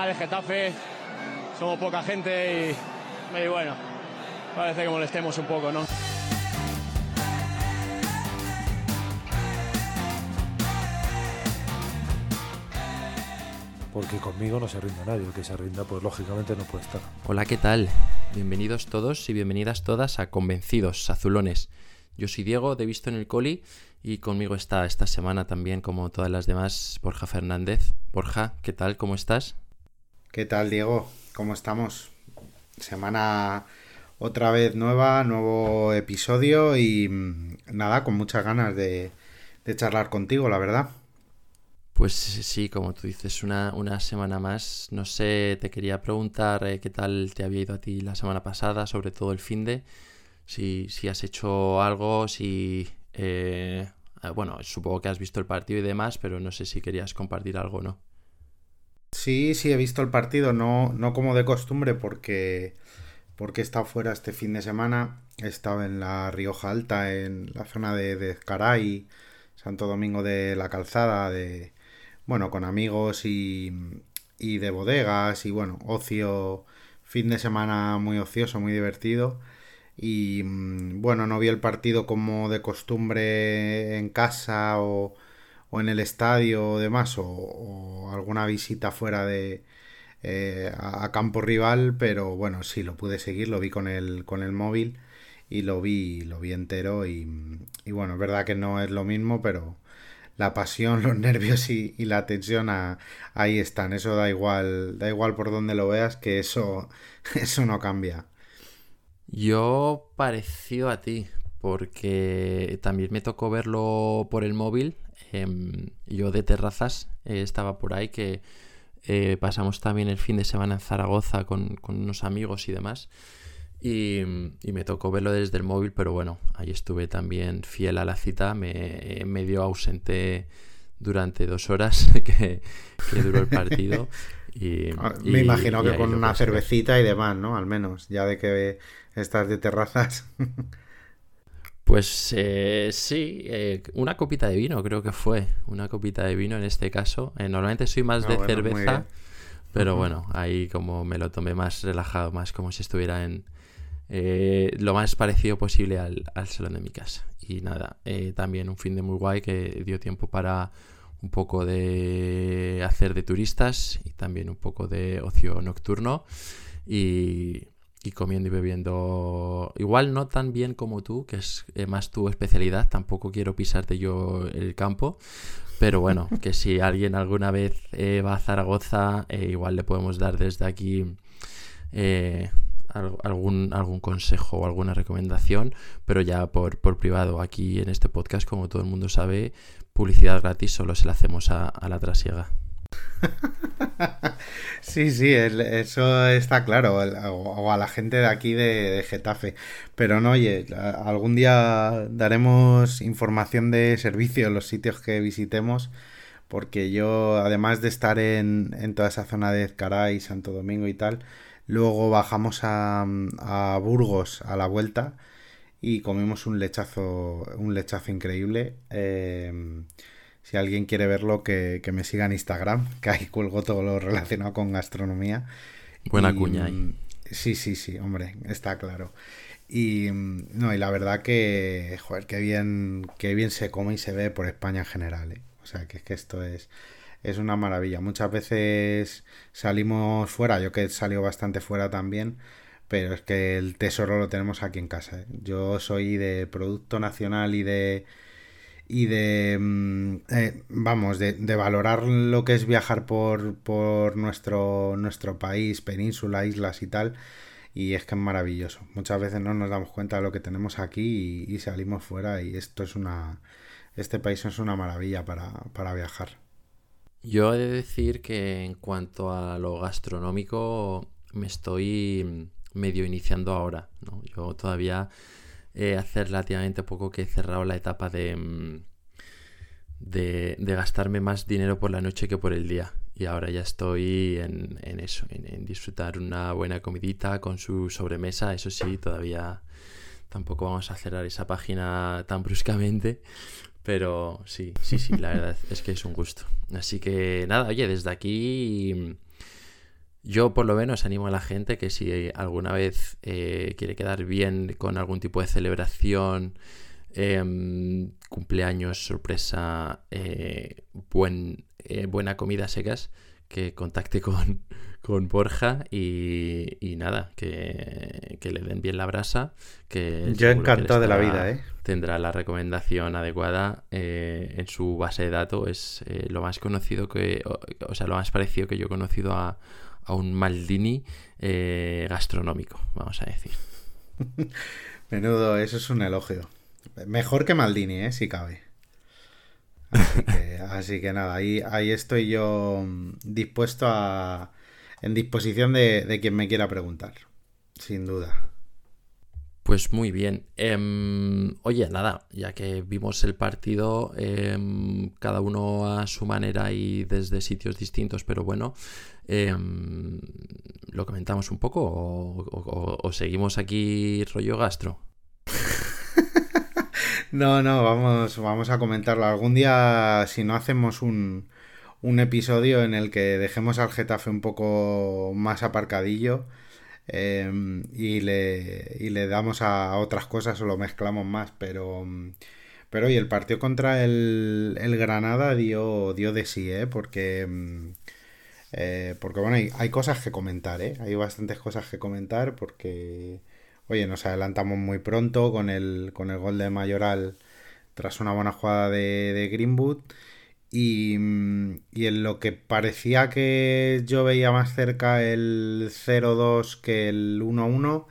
final es Getafe, somos poca gente y, y bueno, parece que molestemos un poco, ¿no? porque conmigo no se rinda nadie, el que se rinda pues lógicamente no puede estar. Hola, ¿qué tal? Bienvenidos todos y bienvenidas todas a Convencidos Azulones. Yo soy Diego de Visto en el Coli y conmigo está esta semana también, como todas las demás, Borja Fernández. Borja, ¿qué tal? ¿Cómo estás? ¿Qué tal, Diego? ¿Cómo estamos? Semana otra vez nueva, nuevo episodio y mm, nada, con muchas ganas de, de charlar contigo, la verdad. Pues sí, como tú dices, una, una semana más. No sé, te quería preguntar eh, qué tal te había ido a ti la semana pasada, sobre todo el fin de. Si, si has hecho algo, si... Eh, bueno, supongo que has visto el partido y demás, pero no sé si querías compartir algo o no. Sí, sí, he visto el partido, no, no como de costumbre, porque, porque he estado fuera este fin de semana. He estado en la Rioja Alta, en la zona de, de Caray, Santo Domingo de la Calzada, de, bueno, con amigos y, y de bodegas y bueno, ocio, fin de semana muy ocioso, muy divertido. Y mm, bueno, no vi el partido como de costumbre en casa o, o en el estadio o demás, o, alguna visita fuera de eh, a, campo rival, pero bueno, sí, lo pude seguir, lo vi con el, con el móvil y lo vi, lo vi entero y, y bueno, es verdad que no es lo mismo, pero la pasión, los nervios y, la tensión ahí están. Eso da igual, da igual por donde lo veas, que eso, eso no cambia. Yo parecido a ti, porque también me tocó verlo por el móvil. Em, yo de terrazas eh, estaba por ahí, que eh, pasamos también el fin de semana en Zaragoza con, con unos amigos y demás. Y, me tocó verlo desde el móvil, pero bueno, ahí estuve también fiel a la cita, me medio ausente durante dos horas que, duró el partido. Y, ah, me imagino que con una cervecita y demás, ¿no? Al menos, ya de que estás de terrazas. Pues eh, sí, eh, una copita de vino creo que fue, una copita de vino en este caso. Eh, normalmente soy más ah, de cerveza, pero bueno, ahí como me lo tomé más relajado, más como si estuviera en, eh, lo más parecido posible al, salón de mi casa. Y nada, eh, también un fin de muy guay que dio tiempo para un poco de hacer de turistas y también un poco de ocio nocturno y, comiendo y bebiendo igual no tan bien como tú, que es eh, más tu especialidad, tampoco quiero pisarte yo el campo, pero bueno, que si alguien alguna vez va a Zaragoza, igual le podemos dar desde aquí algún, algún consejo o alguna recomendación, pero ya por, por privado. Aquí en este podcast, como todo el mundo sabe, publicidad gratis solo se la hacemos a, la trasiega. Sí, sí, eso está claro, o a la gente de aquí de, Getafe. Pero no, oye, algún día daremos información de servicio en los sitios que visitemos, porque yo, además de estar en, toda esa zona de Ezcaray, Santo Domingo y tal, Luego bajamos a, Burgos a la vuelta y comimos un lechazo, un lechazo increíble. Em, si alguien quiere verlo, que, me siga en Instagram, que ahí cuelgo todo lo relacionado con gastronomía. Buena cuña ahí. Sí, sí, sí, hombre, está claro. Y no, y la verdad que, joder, qué bien, qué bien se come y se ve por España en general, ¿eh? O sea, que es que esto es es una maravilla. Muchas veces salimos fuera, yo que he salido bastante fuera también, pero es que el tesoro lo tenemos aquí en casa. ¿eh? Yo soy de producto nacional y de y de mm, eh, vamos de, de, valorar lo que es viajar por, por nuestro nuestro país península islas y tal y es que es maravilloso muchas veces no nos damos cuenta de lo que tenemos aquí y, y salimos fuera y esto es una este país es una maravilla para, para viajar yo he de decir que en cuanto a lo gastronómico me estoy medio iniciando ahora. ¿no? Yo todavía eh, hace relativamente poco que he cerrado la etapa de, mm, de, gastarme más dinero por la noche que por el día. Y ahora ya estoy en, eso, en, en, disfrutar una buena comidita con su sobremesa. Eso sí, todavía tampoco vamos a cerrar esa página tan bruscamente. Pero sí, sí, sí, la verdad es que es un gusto. Así que nada, oye, desde aquí Yo por lo menos animo a la gente que si alguna vez eh, quiere quedar bien con algún tipo de celebración, em, cumpleaños, sorpresa, eh, buen, eh, buena comida secas, que contacte con, con Borja y, nada, que, le den bien la brasa. Que Yo encantado de la vida, ¿eh? Tendrá la recomendación adecuada en su base de datos. Es lo más conocido que, o sea, lo más parecido que yo he conocido a a un Maldini eh, gastronómico, vamos a decir. Menudo, eso es un elogio. Mejor que Maldini, ¿eh? si cabe. Así que, nada, ahí, ahí estoy yo mm, dispuesto a. en disposición de, de quien me quiera preguntar. Sin duda. Pues muy bien. Em, oye, nada, ya que vimos el partido, em, cada uno a su manera y desde sitios distintos, pero bueno, em, ¿lo comentamos un poco o, seguimos aquí rollo gastro? no, no, vamos, vamos a comentarlo. Algún día, si no hacemos un, un episodio en el que dejemos al Getafe un poco más aparcadillo Em, y, le, y le damos a otras cosas o lo mezclamos más, pero... Pero oye, el partido contra el, el Granada dio, dio de sí, ¿eh? Porque, em, eh, porque bueno, hay, hay, cosas que comentar, ¿eh? Hay bastantes cosas que comentar porque, oye, nos adelantamos muy pronto con el, con el gol de Mayoral tras una buena jugada de, Greenwood. Mm, y, en lo que parecía que yo veía más cerca el 0-2 que el 1-1,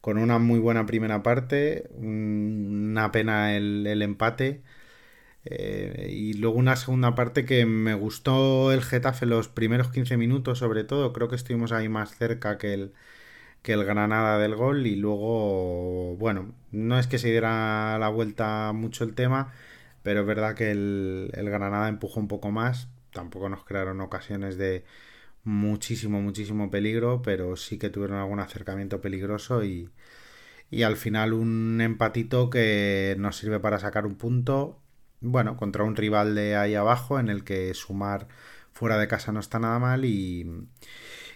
con una muy buena primera parte, una pena el, empate. Eh, y luego una segunda parte que me gustó el Getafe los primeros 15 minutos sobre todo, creo que estuvimos ahí más cerca que el, que el Granada del gol. Y luego, bueno, no es que se diera la vuelta mucho el tema, pero es verdad que el, Granada empujó un poco más, tampoco nos crearon ocasiones de muchísimo, muchísimo peligro, pero sí que tuvieron algún acercamiento peligroso y, y al final un empatito que nos sirve para sacar un punto, bueno, contra un rival de ahí abajo en el que sumar fuera de casa no está nada mal y,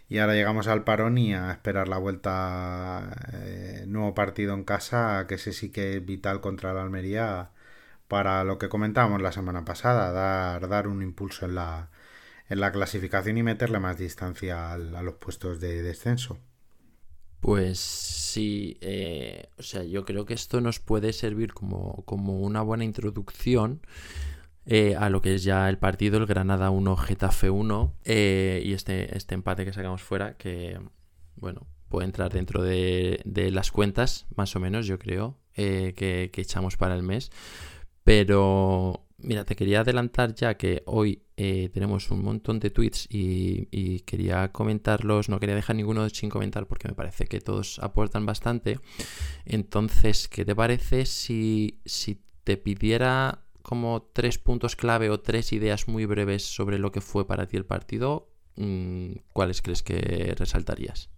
y ahora llegamos al parón y a esperar la vuelta, eh, nuevo partido en casa, que ese sí que es vital contra la Almería para lo que comentábamos la semana pasada, dar, dar un impulso en la, en la clasificación y meterle más distancia a, los puestos de descenso. Pues sí, eh, o sea, yo creo que esto nos puede servir como, como una buena introducción eh, a lo que es ya el partido, el Granada 1, Getafe 1, eh, y este, este empate que sacamos fuera, que, bueno, puede entrar dentro de, las cuentas, más o menos, yo creo, que echamos para el mes. Pero, mira, te quería adelantar ya que hoy eh, tenemos un montón de tweets y, quería comentarlos, no quería dejar ninguno sin comentar porque me parece que todos aportan bastante. Entonces, ¿qué te parece si, si te pidiera como tres puntos clave o tres ideas muy breves sobre lo que fue para ti el partido? Mm, ¿Cuáles crees que resaltarías?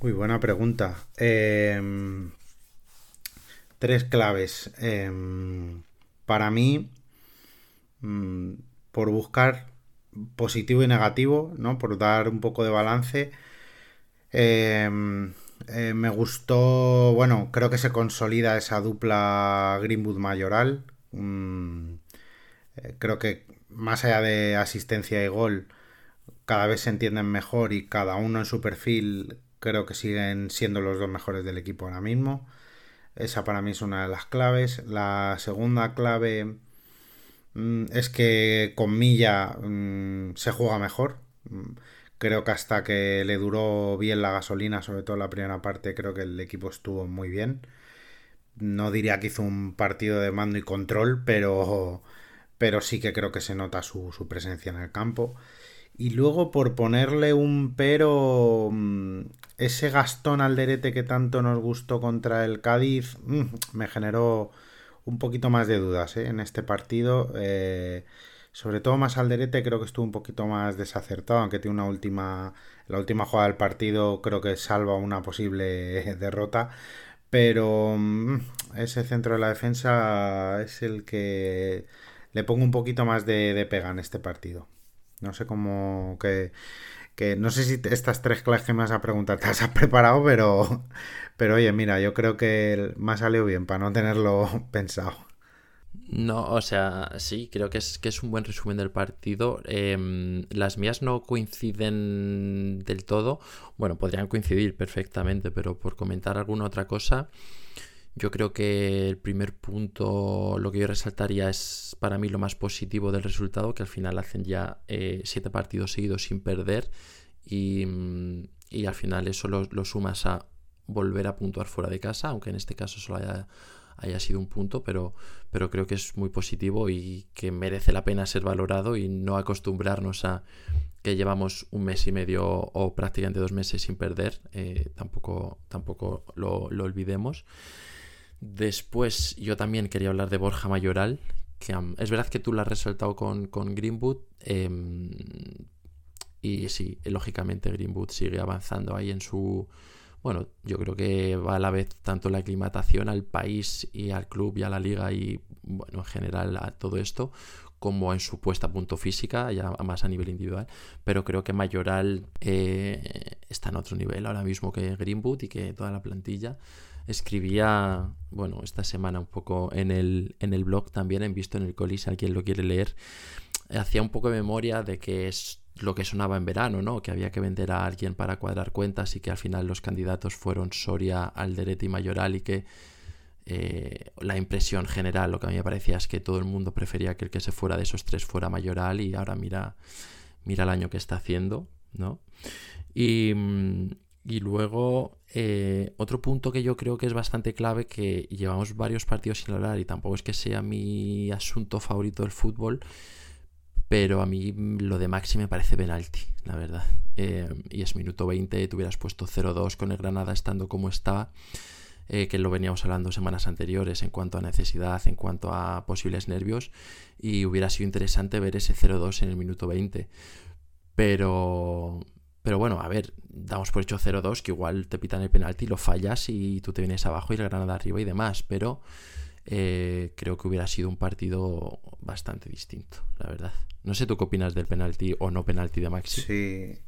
Muy buena pregunta. Eh, tres claves. Em, para mí, mm, por buscar positivo y negativo, ¿no? Por dar un poco de balance. Em, eh, me gustó, bueno, creo que se consolida esa dupla Greenwood-Mayoral. Mm, eh, creo que más allá de asistencia y gol, cada vez se entienden mejor y cada uno en su perfil creo que siguen siendo los dos mejores del equipo ahora mismo. Esa para mí es una de las claves. La segunda clave es que con Milla mm, se juega mejor. Mm, creo que hasta que le duró bien la gasolina, sobre todo la primera parte, creo que el equipo estuvo muy bien. No diría que hizo un partido de mando y control, pero, pero sí que creo que se nota su, presencia en el campo. Y luego por ponerle un pero, mm, ese Gastón Alderete que tanto nos gustó contra el Cádiz mm, me generó un poquito más de dudas ¿eh? en este partido. Eh, sobre todo más Alderete creo que estuvo un poquito más desacertado, aunque tiene una última, la última jugada del partido creo que salva una posible derrota. Pero mm, ese centro de la defensa es el que le pongo un poquito más de pega en este partido. No sé cómo. ¿Qué, que no sé si estas tres clases que me vas a preguntar te las has preparado, pero, pero oye, mira, yo creo que me ha salido bien para no tenerlo pensado. No, o sea, sí, creo que es, que es un buen resumen del partido. Em, las mías no coinciden del todo. Bueno, podrían coincidir perfectamente, pero por comentar alguna otra cosa, yo creo que el primer punto, lo que yo resaltaría es para mí lo más positivo del resultado, que al final hacen ya eh, siete partidos seguidos sin perder y, al final eso lo, sumas a volver a puntuar fuera de casa, aunque en este caso solo haya, sido un punto, pero, pero creo que es muy positivo y que merece la pena ser valorado y no acostumbrarnos a que llevamos un mes y medio o prácticamente dos meses sin perder, eh, tampoco, tampoco lo, lo olvidemos. Después yo también quería hablar de Borja Mayoral, que es verdad que tú lo has resaltado con, con Greenwood. Em, y sí, lógicamente Greenwood sigue avanzando ahí en su... Bueno, yo creo que va a la vez tanto la aclimatación al país y al club y a la liga y, bueno, en general a todo esto, como en su puesta a punto física, ya más a nivel individual. Pero creo que Mayoral eh, está en otro nivel ahora mismo que Greenwood y que toda la plantilla escribía, bueno, esta semana un poco en el, en el blog también, he visto en el colis, si alguien lo quiere leer, hacía un poco de memoria de que es lo que sonaba en verano, ¿no? Que había que vender a alguien para cuadrar cuentas y que al final los candidatos fueron Soria, Alderete y Mayoral y que eh, la impresión general, lo que a mí me parecía es que todo el mundo prefería que el que se fuera de esos tres fuera Mayoral y ahora mira, mira el año que está haciendo, ¿no? Y, mm, y luego, eh, otro punto que yo creo que es bastante clave, que llevamos varios partidos sin hablar y tampoco es que sea mi asunto favorito del fútbol, pero a mí lo de Maxi me parece penalti, la verdad. Eh, y es minuto 20, tú hubieras puesto 0-2 con el Granada estando como está, eh, que lo veníamos hablando semanas anteriores en cuanto a necesidad, en cuanto a posibles nervios, y hubiera sido interesante ver ese 0-2 en el minuto 20. Pero, pero bueno, a ver, damos por hecho 0-2, que igual te pitan el penalti, lo fallas y tú te vienes abajo y el Granada arriba y demás, pero eh, creo que hubiera sido un partido bastante distinto, la verdad. No sé tú qué opinas del penalti o no penalti de Maxi. Sí.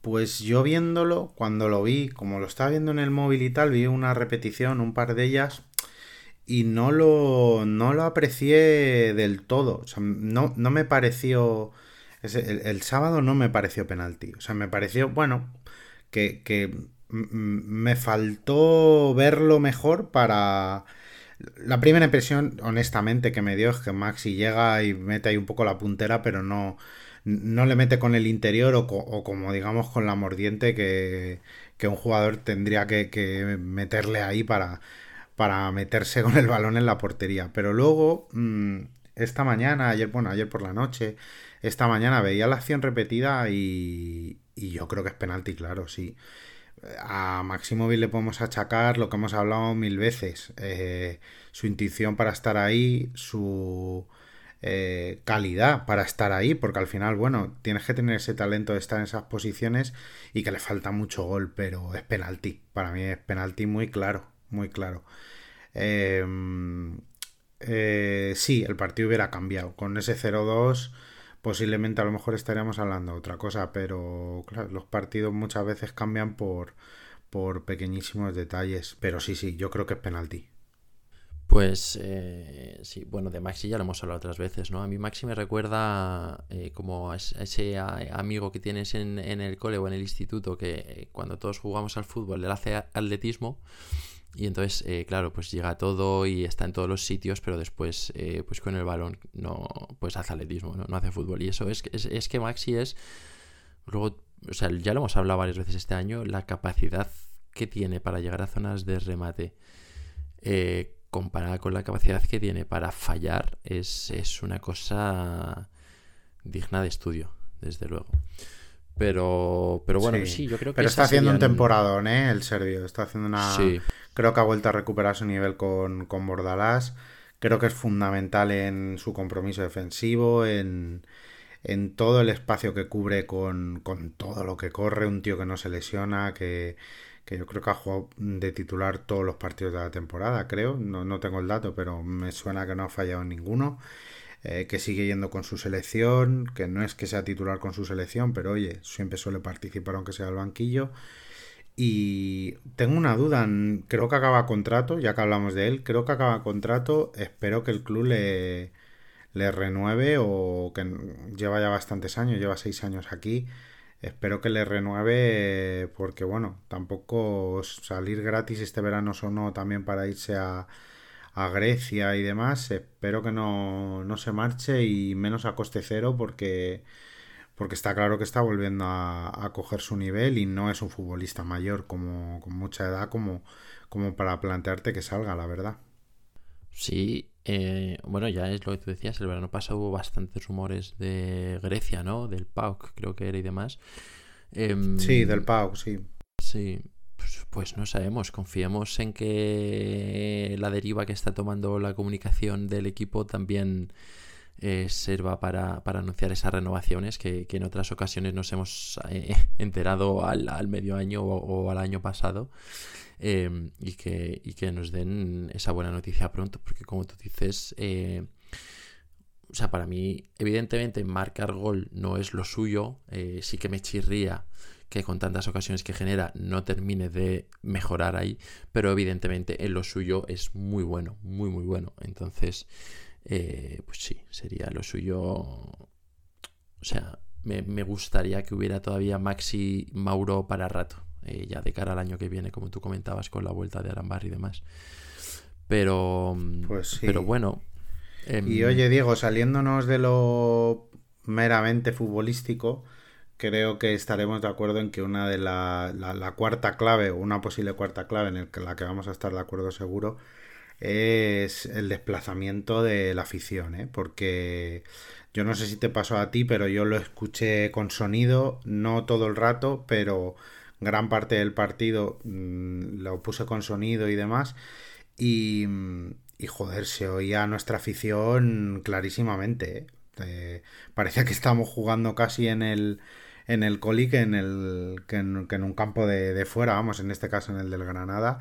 Pues yo viéndolo, cuando lo vi, como lo estaba viendo en el móvil y tal, vi una repetición, un par de ellas, y no lo, no lo aprecié del todo. O sea, no, no me pareció el, sábado no me pareció penalti. O sea, me pareció, bueno, que, me faltó verlo mejor para... La primera impresión, honestamente, que me dio es que Maxi llega y mete ahí un poco la puntera, pero no, no le mete con el interior o, como digamos con la mordiente que, un jugador tendría que, meterle ahí para, para meterse con el balón en la portería. Pero luego, mm, esta mañana, ayer, bueno, ayer por la noche, esta mañana veía la acción repetida y, yo creo que es penalti, claro, sí. A Maximovic le podemos achacar lo que hemos hablado mil veces. Eh, su intuición para estar ahí, su eh, calidad para estar ahí, porque al final, bueno, tienes que tener ese talento de estar en esas posiciones y que le falta mucho gol, pero es penalti. Para mí es penalti muy claro, muy claro. Em, eh, sí, el partido hubiera cambiado. Con ese 0-2 posiblemente a lo mejor estaríamos hablando de otra cosa, pero claro, los partidos muchas veces cambian por, por pequeñísimos detalles. Pero sí, sí, yo creo que es penalti. Pues eh, sí, bueno, de Maxi ya lo hemos hablado otras veces, ¿no? A mí Maxi me recuerda eh, como a ese amigo que tienes en, en, el cole o en el instituto que eh, cuando todos jugamos al fútbol le hace atletismo y entonces, eh, claro, pues llega todo y está en todos los sitios, pero después, eh, pues con el balón, no, pues hace atletismo, no, hace fútbol. Y eso es, es, es que Maxi es, luego, o sea, ya lo hemos hablado varias veces este año, la capacidad que tiene para llegar a zonas de remate, eh, comparada con la capacidad que tiene para fallar, es, es una cosa digna de estudio, desde luego. Pero, pero bueno, sí, yo creo que. Pero está haciendo un temporadón, ¿eh? El serbio. Está haciendo una. Creo que ha vuelto a recuperar su nivel con, con Bordalás. Creo que es fundamental en su compromiso defensivo, en, en todo el espacio que cubre con, con, todo lo que corre. Un tío que no se lesiona, que, que yo creo que ha jugado de titular todos los partidos de la temporada, creo. No, no tengo el dato, pero me suena que no ha fallado en ninguno. Eh, que sigue yendo con su selección, que no es que sea titular con su selección, pero oye, siempre suele participar aunque sea al banquillo. Y tengo una duda, creo que acaba contrato, ya que hablamos de él, creo que acaba contrato, espero que el club le, le renueve o que lleva ya bastantes años, lleva seis años aquí, espero que le renueve porque bueno, tampoco salir gratis este verano sonó también para irse a, a Grecia y demás, espero que no, no se marche y menos a coste cero porque porque está claro que está volviendo a, coger su nivel y no es un futbolista mayor como con mucha edad como, como para plantearte que salga, la verdad. Sí, eh, bueno, ya es lo que tú decías, el verano pasado hubo bastantes rumores de Grecia, ¿no? Del PAOK, creo que era y demás. Em, sí, del PAOK, sí. Sí, pues, no sabemos, confiemos en que la deriva que está tomando la comunicación del equipo también eh, sirva para, anunciar esas renovaciones que, en otras ocasiones nos hemos eh, enterado al, medio año o, al año pasado em, y, que, que, nos den esa buena noticia pronto, porque como tú dices, eh, o sea, para mí, evidentemente, marcar gol no es lo suyo, sí que me chirría que con tantas ocasiones que genera no termine de mejorar ahí, pero evidentemente en lo suyo es muy bueno, muy muy bueno. Entonces, eh, pues sí, sería lo suyo. O sea, me, gustaría que hubiera todavía Maxi Mauro para rato, eh, ya de cara al año que viene, como tú comentabas, con la vuelta de Arambar y demás. Pero, pues pero bueno. Em, y oye, Diego, saliéndonos de lo meramente futbolístico, creo que estaremos de acuerdo en que una de la, la, cuarta clave, una posible cuarta clave en la que vamos a estar de acuerdo seguro, es el desplazamiento de la afición, ¿eh? porque yo no sé si te pasó a ti, pero yo lo escuché con sonido, no todo el rato, pero gran parte del partido mm, lo puse con sonido y demás. Y, y joder, se oía nuestra afición clarísimamente. ¿eh? Eh, parecía que estábamos jugando casi en el, en el coli que en, el, que en, un campo de, de, fuera, vamos, en este caso en el del Granada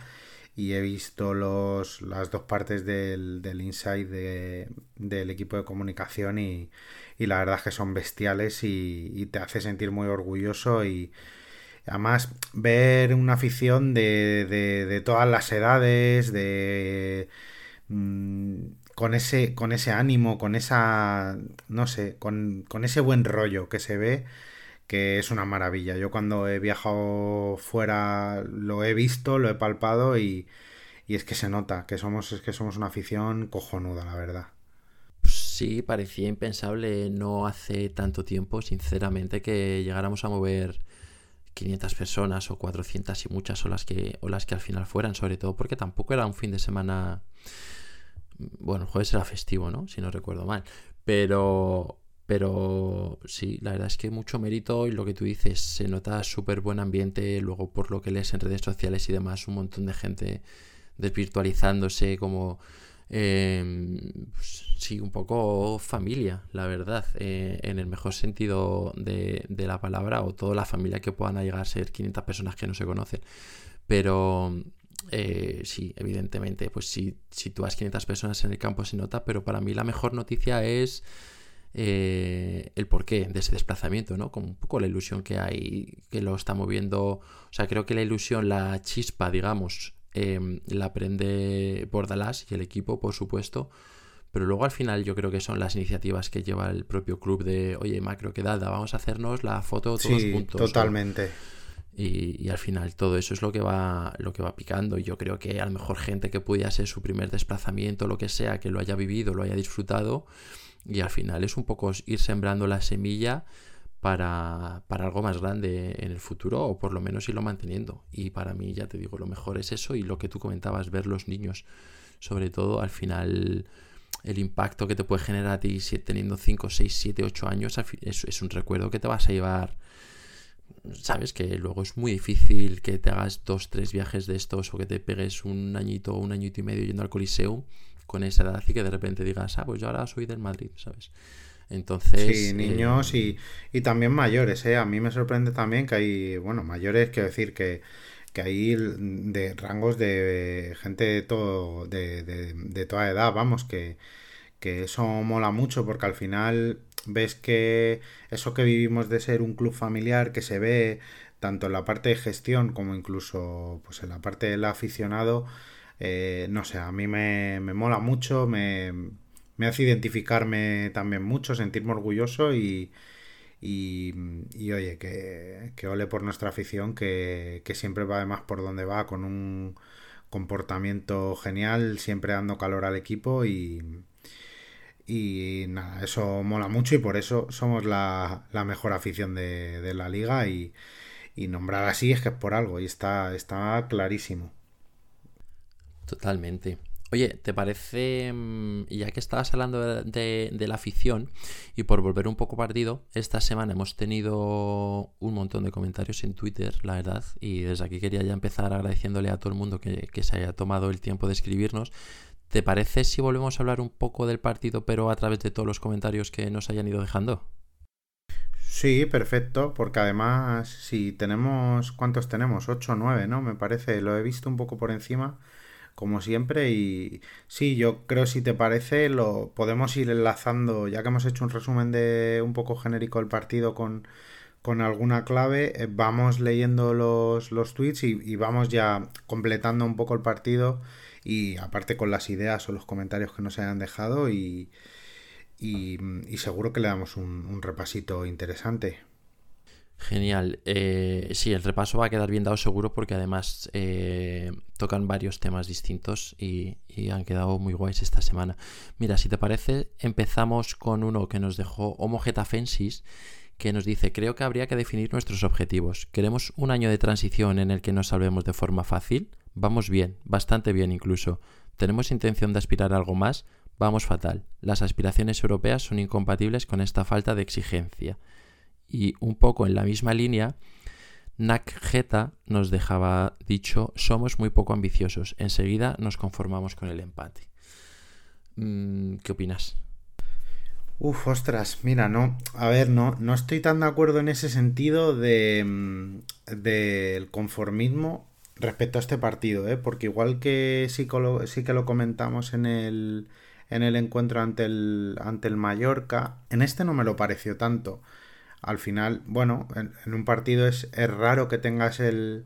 y he visto los, las dos partes del, del inside del equipo de comunicación y, la verdad es que son bestiales y, te hace sentir muy orgulloso y además ver una afición de, de, todas las edades, de... Mm, con ese, con ese ánimo, con esa, no sé, con, con ese buen rollo que se ve, que es una maravilla. Yo cuando he viajado fuera lo he visto, lo he palpado y, es que se nota que somos, es que somos una afición cojonuda, la verdad. Sí, parecía impensable no hace tanto tiempo, sinceramente, que llegáramos a mover 500 personas o 400 y muchas o las que, o las que al final fueran, sobre todo porque tampoco era un fin de semana... Bueno, el jueves era festivo, ¿no? Si no recuerdo mal. Pero, pero sí, la verdad es que mucho mérito y lo que tú dices, se nota súper buen ambiente, luego por lo que lees en redes sociales y demás, un montón de gente desvirtualizándose como... Em, pues, sí, un poco familia, la verdad, eh, en el mejor sentido de, la palabra, o toda la familia que puedan llegar a ser 500 personas que no se conocen. Pero eh, sí, evidentemente, pues si, si tú has 500 personas en el campo se nota, pero para mí la mejor noticia es eh, el porqué de ese desplazamiento, ¿no? Como un poco la ilusión que hay, que lo está moviendo. O sea, creo que la ilusión, la chispa, digamos, em, la prende Bordalás y el equipo, por supuesto. Pero luego al final yo creo que son las iniciativas que lleva el propio club de, oye, macro, que dada, vamos a hacernos la foto todos sí, juntos. Totalmente. Y, al final todo eso es lo que va lo que va picando y yo creo que a lo mejor gente que pudiera ser su primer desplazamiento lo que sea que lo haya vivido lo haya disfrutado y al final es un poco ir sembrando la semilla para, algo más grande en el futuro o por lo menos irlo manteniendo. Y para mí, ya te digo, lo mejor es eso y lo que tú comentabas, ver los niños, sobre todo al final el impacto que te puede generar a ti teniendo 5, 6, 7, 8 años es, es un recuerdo que te vas a llevar. Sabes que luego es muy difícil que te hagas dos, tres viajes de estos o que te pegues un añito o un añito y medio yendo al Coliseo con esa edad y que de repente digas, ah, pues yo ahora soy del Madrid, ¿sabes? Entonces. Sí, niños y, y, también mayores, ¿eh? A mí me sorprende también que hay, bueno, mayores, quiero decir que, que hay de rangos de gente de todo, de, de, toda edad, vamos, que, que eso mola mucho porque al final ves que eso que vivimos de ser un club familiar que se ve tanto en la parte de gestión como incluso pues en la parte del aficionado, eh, no sé, a mí me, me mola mucho, me, me, hace identificarme también mucho, sentirme orgulloso y, y, y oye, que, que, ole por nuestra afición que, que siempre va además por donde va con un comportamiento genial, siempre dando calor al equipo y, y nada, eso mola mucho y por eso somos la, la mejor afición de, de la liga y, y nombrar así es que es por algo y está, está clarísimo. Totalmente. Oye, ¿te parece, mm, ya que estabas hablando de, la afición y por volver un poco partido, esta semana hemos tenido un montón de comentarios en Twitter, la verdad, y desde aquí quería ya empezar agradeciéndole a todo el mundo que, que se haya tomado el tiempo de escribirnos. ¿Te parece si volvemos a hablar un poco del partido, pero a través de todos los comentarios que nos hayan ido dejando? Sí, perfecto, porque además, si tenemos, ¿cuántos tenemos? 8 o 9, ¿no? Me parece, lo he visto un poco por encima, como siempre, y sí, yo creo, si te parece, lo podemos ir enlazando, ya que hemos hecho un resumen de un poco genérico del partido con, con alguna clave, eh, vamos leyendo los, los tweets y, y vamos ya completando un poco el partido y aparte con las ideas o los comentarios que nos hayan dejado y y, seguro que le damos un, repasito interesante. Genial. Eh, sí, el repaso va a quedar bien dado seguro porque además eh, tocan varios temas distintos y, han quedado muy guays esta semana. Mira, si te parece, empezamos con uno que nos dejó Homo Fensis que nos dice, creo que habría que definir nuestros objetivos. ¿Queremos un año de transición en el que nos salvemos de forma fácil? Vamos bien, bastante bien incluso. ¿Tenemos intención de aspirar a algo más? Vamos fatal. Las aspiraciones europeas son incompatibles con esta falta de exigencia. Y un poco en la misma línea, Nakjeta nos dejaba dicho, somos muy poco ambiciosos. Enseguida nos conformamos con el empate. Mm, ¿Qué opinas? Uf, ostras, mira, no, a ver, no, no estoy tan de acuerdo en ese sentido mm, del conformismo respecto a este partido, ¿eh? porque igual que sí, sí que lo comentamos en el, en el encuentro ante el, ante el Mallorca. En este no me lo pareció tanto. Al final, bueno, en, un partido es, es, raro que tengas el,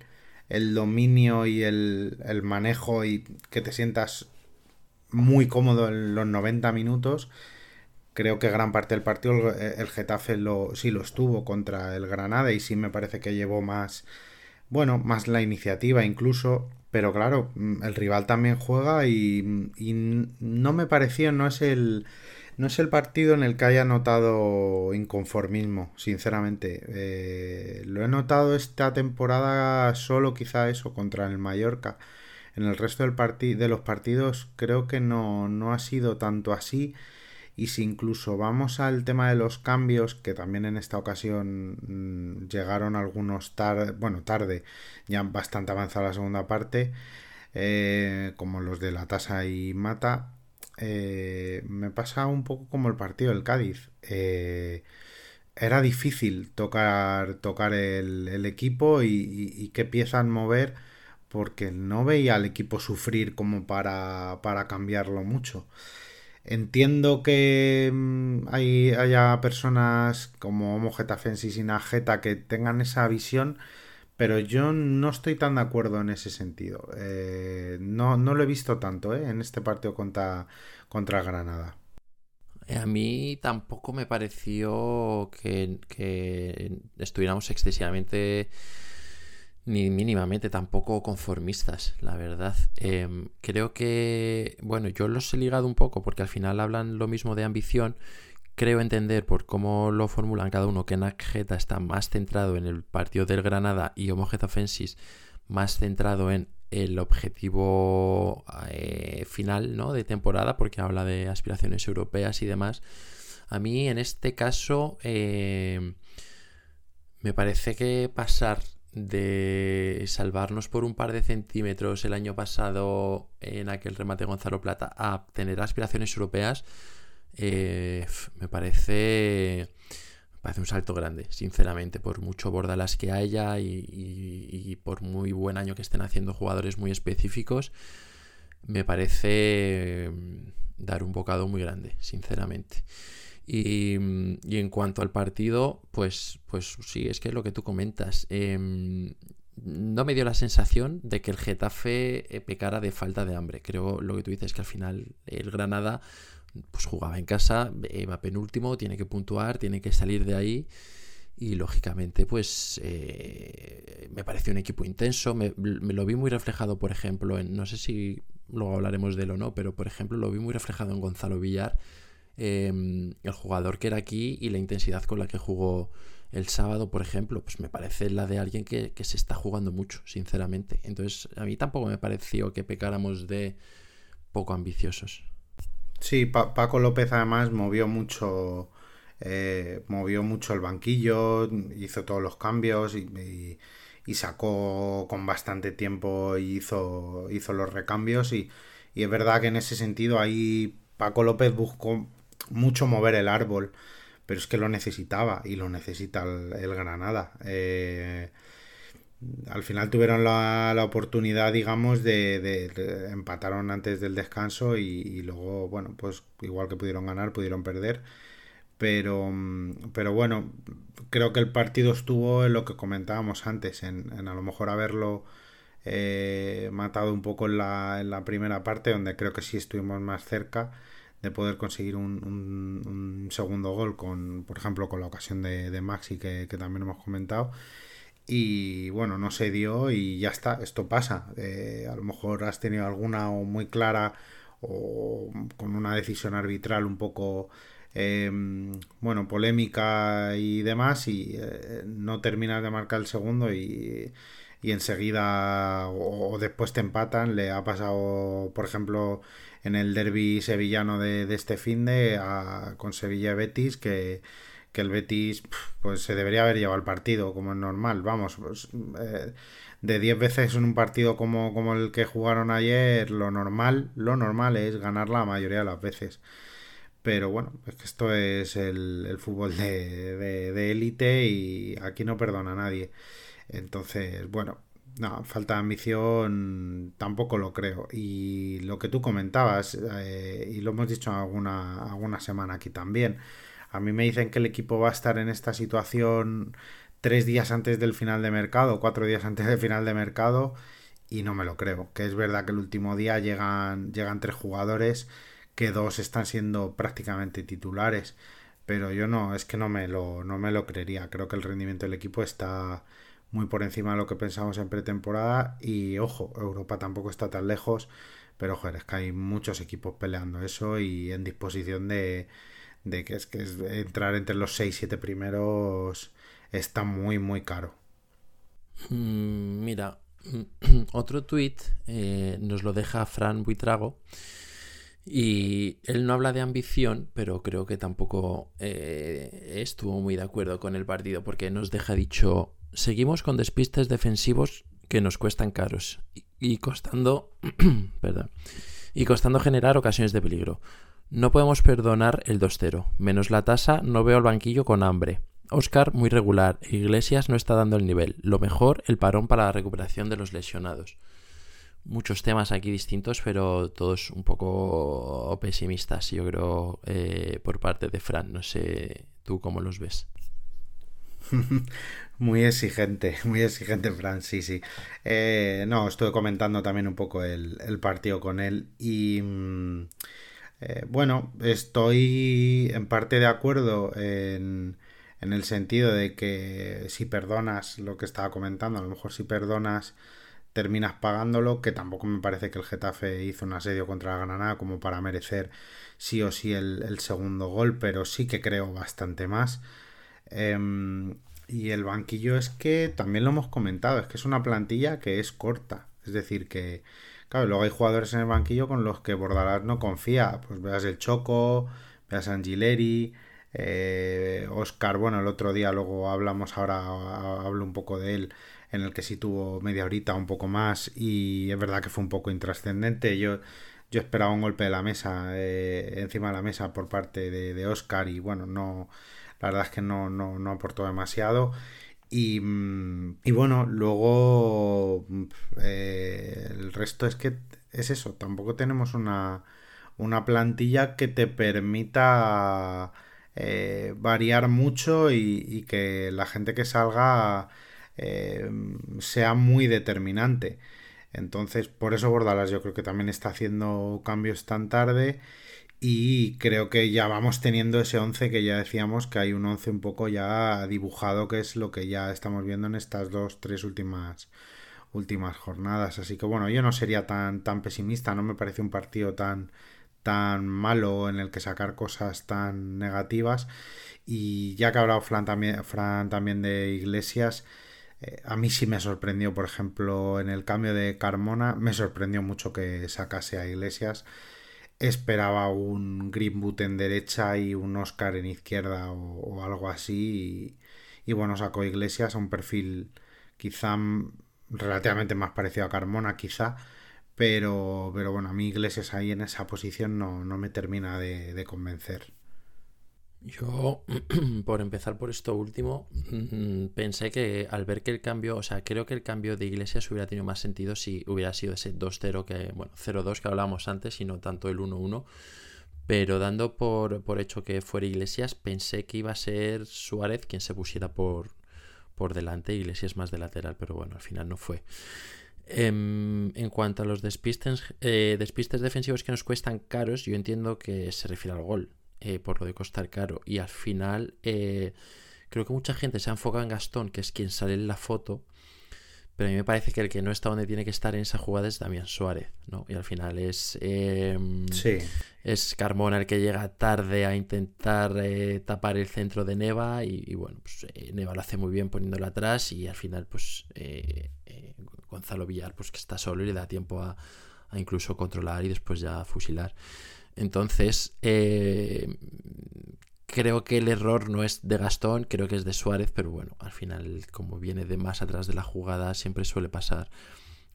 el dominio y el, el, manejo y que te sientas muy cómodo en los 90 minutos. Creo que gran parte del partido el, Getafe lo, sí lo estuvo contra el Granada y sí me parece que llevó más, bueno, más la iniciativa incluso. Pero claro, mm, el rival también juega y, no me pareció, no es el no es el partido en el que haya notado inconformismo, sinceramente. Eh, lo he notado esta temporada solo quizá eso contra el Mallorca. En el resto de los partidos creo que no, no ha sido tanto así. Y si incluso vamos al tema de los cambios, que también en esta ocasión mm, llegaron algunos tarde, bueno, tarde, ya bastante avanzada la segunda parte, eh, como los de la tasa y mata, eh, me pasa un poco como el partido del Cádiz. Eh, era difícil tocar, tocar el, equipo y, y, qué piezas mover porque no veía al equipo sufrir como para, para cambiarlo mucho. Entiendo que mm, hay, haya personas como Homo Getafensis y Najeta que tengan esa visión, pero yo no estoy tan de acuerdo en ese sentido. Eh, no, no, lo he visto tanto eh, en este partido contra, contra Granada. A mí tampoco me pareció que, que estuviéramos excesivamente ni mínimamente tampoco conformistas, la verdad. Em, creo que, bueno, yo los he ligado un poco porque al final hablan lo mismo de ambición. Creo entender por cómo lo formulan cada uno que Nakjeta está más centrado en el partido del Granada y Homogeta Fensis más centrado en el objetivo eh, final ¿no? de temporada porque habla de aspiraciones europeas y demás. A mí en este caso em, me parece que pasar de salvarnos por un par de centímetros el año pasado en aquel remate Gonzalo Plata a tener aspiraciones europeas, eh, me parece parece un salto grande, sinceramente, por mucho bordalas que haya y, por muy buen año que estén haciendo jugadores muy específicos, me parece dar un bocado muy grande, sinceramente. Y, en cuanto al partido, pues, pues sí, es que es lo que tú comentas. Em, no me dio la sensación de que el Getafe eh, pecara de falta de hambre. Creo lo que tú dices, que al final el Granada pues jugaba en casa, eh, va penúltimo, tiene que puntuar, tiene que salir de ahí. Y lógicamente, pues eh, me pareció un equipo intenso. Me, lo vi muy reflejado, por ejemplo, en. No sé si luego hablaremos de él o no, pero por ejemplo, lo vi muy reflejado en Gonzalo Villar, em, el jugador que era aquí y la intensidad con la que jugó el sábado, por ejemplo, pues me parece la de alguien que, se está jugando mucho, sinceramente. Entonces, a mí tampoco me pareció que pecáramos de poco ambiciosos. Sí, Paco López además movió mucho, eh, movió mucho el banquillo, hizo todos los cambios y, sacó con bastante tiempo y hizo, los recambios y, es verdad que en ese sentido ahí Paco López buscó mucho mover el árbol pero es que lo necesitaba y lo necesita el, Granada. Eh, al final tuvieron la, oportunidad, digamos, de, empataron antes del descanso y, luego, bueno, pues igual que pudieron ganar, pudieron perder. Pero, pero bueno, creo que el partido estuvo en lo que comentábamos antes, en, a lo mejor haberlo eh, matado un poco en la, en la primera parte, donde creo que sí estuvimos más cerca de poder conseguir un, segundo gol con, por ejemplo, con la ocasión de, Maxi que, también hemos comentado. Y bueno, no se dio y ya está, esto pasa. Eh, a lo mejor has tenido alguna o muy clara o con una decisión arbitral un poco em, bueno, polémica y demás y eh, no terminas de marcar el segundo y, y enseguida o, después te empatan. Le ha pasado, por ejemplo, en el derby sevillano de, este fin de con Sevilla Betis que, el Betis pues se debería haber llevado el partido como es normal vamos pues, eh, de 10 veces en un partido como, como el que jugaron ayer lo normal lo normal es ganar la mayoría de las veces pero bueno, es que esto es el, fútbol de élite y aquí no perdona a nadie. Entonces, bueno, no, falta de ambición tampoco lo creo. Y lo que tú comentabas, eh, y lo hemos dicho alguna, alguna semana aquí también, a mí me dicen que el equipo va a estar en esta situación tres días antes del final de mercado, cuatro días antes del final de mercado, y no me lo creo. Que es verdad que el último día llegan, llegan tres jugadores, que dos están siendo prácticamente titulares, pero yo no, es que no me lo, no me lo creería. Creo que el rendimiento del equipo está muy por encima de lo que pensamos en pretemporada y ojo, Europa tampoco está tan lejos, pero joder, es que hay muchos equipos peleando eso y en disposición de, que es que entrar entre los 6-7 primeros está muy muy caro. Mm, mira, otro tuit eh, nos lo deja Fran Buitrago y él no habla de ambición, pero creo que tampoco eh, estuvo muy de acuerdo con el partido porque nos deja dicho seguimos con despistes defensivos que nos cuestan caros y, costando, y costando generar ocasiones de peligro. No podemos perdonar el 2-0. Menos la tasa, no veo al banquillo con hambre. Oscar muy regular. Iglesias no está dando el nivel. Lo mejor, el parón para la recuperación de los lesionados. Muchos temas aquí distintos, pero todos un poco pesimistas, yo creo, eh, por parte de Fran. No sé tú cómo los ves. Muy exigente, muy exigente, Fran, sí, sí. Eh, no, estuve comentando también un poco el, partido con él y mm, eh, bueno, estoy en parte de acuerdo en, en el sentido de que si perdonas lo que estaba comentando, a lo mejor si perdonas terminas pagándolo, que tampoco me parece que el Getafe hizo un asedio contra la Granada como para merecer sí o sí el, segundo gol, pero sí que creo bastante más. Em, y el banquillo es que también lo hemos comentado, es que es una plantilla que es corta. Es decir, que, claro, luego hay jugadores en el banquillo con los que Bordalás no confía. Pues veas el Choco, veas Angileri, eh, Oscar, bueno, el otro día luego hablamos, ahora hablo un poco de él, en el que sí tuvo media horita, un poco más, y es verdad que fue un poco intrascendente. Yo, yo esperaba un golpe de la mesa, eh, encima de la mesa por parte de, de Oscar, y bueno, no la verdad es que no, no, no aportó demasiado. Y, mm, y bueno, luego mm, eh, el resto es que es eso, tampoco tenemos una, una plantilla que te permita eh, variar mucho y, que la gente que salga eh, sea muy determinante. Entonces, por eso Bordalas yo creo que también está haciendo cambios tan tarde y creo que ya vamos teniendo ese 11 que ya decíamos que hay un 11 un poco ya dibujado, que es lo que ya estamos viendo en estas dos, tres últimas últimas jornadas. Así que bueno, yo no sería tan, tan pesimista, no me parece un partido tan, tan malo en el que sacar cosas tan negativas. Y ya que ha hablado Fran también, Fran también de Iglesias, eh, a mí sí me sorprendió, por ejemplo, en el cambio de Carmona, me sorprendió mucho que sacase a Iglesias. Esperaba un Greenwood en derecha y un Oscar en izquierda o, algo así. Y, bueno, sacó Iglesias a un perfil quizá relativamente más parecido a Carmona, quizá, pero, pero bueno, a mí Iglesias ahí en esa posición no, me termina de, convencer. Yo, por empezar por esto último, mm, pensé que al ver que el cambio, o sea, creo que el cambio de Iglesias hubiera tenido más sentido si hubiera sido ese 2-0 que, bueno, 0-2 que hablábamos antes y no tanto el 1-1. Pero dando por, por, hecho que fuera Iglesias, pensé que iba a ser Suárez quien se pusiera por, por delante, Iglesias más de lateral, pero bueno, al final no fue. Em, en cuanto a los despistes, eh, despistes defensivos que nos cuestan caros, yo entiendo que se refiere al gol, eh, por lo de costar caro. Y al final, eh, creo que mucha gente se ha enfocado en Gastón, que es quien sale en la foto, pero a mí me parece que el que no está donde tiene que estar en esa jugada es Damián Suárez, ¿no? Y al final es. Sí. Es Carmona el que llega tarde a intentar eh, tapar el centro de Neva. Y, bueno, pues eh, Neva lo hace muy bien poniéndolo atrás. Y al final, pues. Eh, Gonzalo Villar, pues que está solo y le da tiempo a, a incluso controlar y después ya fusilar. Entonces, Creo que el error no es de Gastón, creo que es de Suárez, pero bueno, al final, como viene de más atrás de la jugada, siempre suele pasar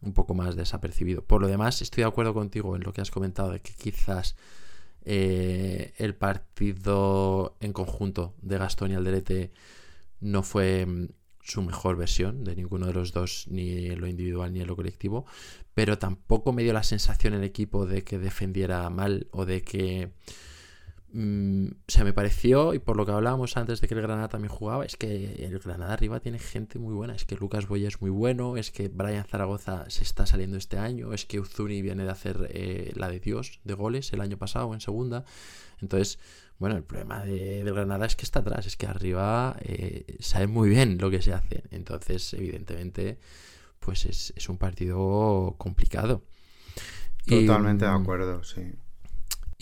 un poco más desapercibido. Por lo demás, estoy de acuerdo contigo en lo que has comentado de que quizás eh, el partido en conjunto de Gastón y Alderete no fue mm, su mejor versión de ninguno de los dos, ni en lo individual ni en lo colectivo, pero tampoco me dio la sensación el equipo de que defendiera mal o de que Mm, o sea, me pareció, y por lo que hablábamos antes de que el Granada también jugaba, es que el Granada arriba tiene gente muy buena. Es que Lucas Boya es muy bueno, es que Brian Zaragoza se está saliendo este año, es que Uzuni viene de hacer eh, la de Dios de goles el año pasado en segunda. Entonces, bueno, el problema de, Granada es que está atrás, es que arriba eh, sabe muy bien lo que se hace. Entonces, evidentemente, pues es, es un partido complicado. Totalmente de acuerdo, sí.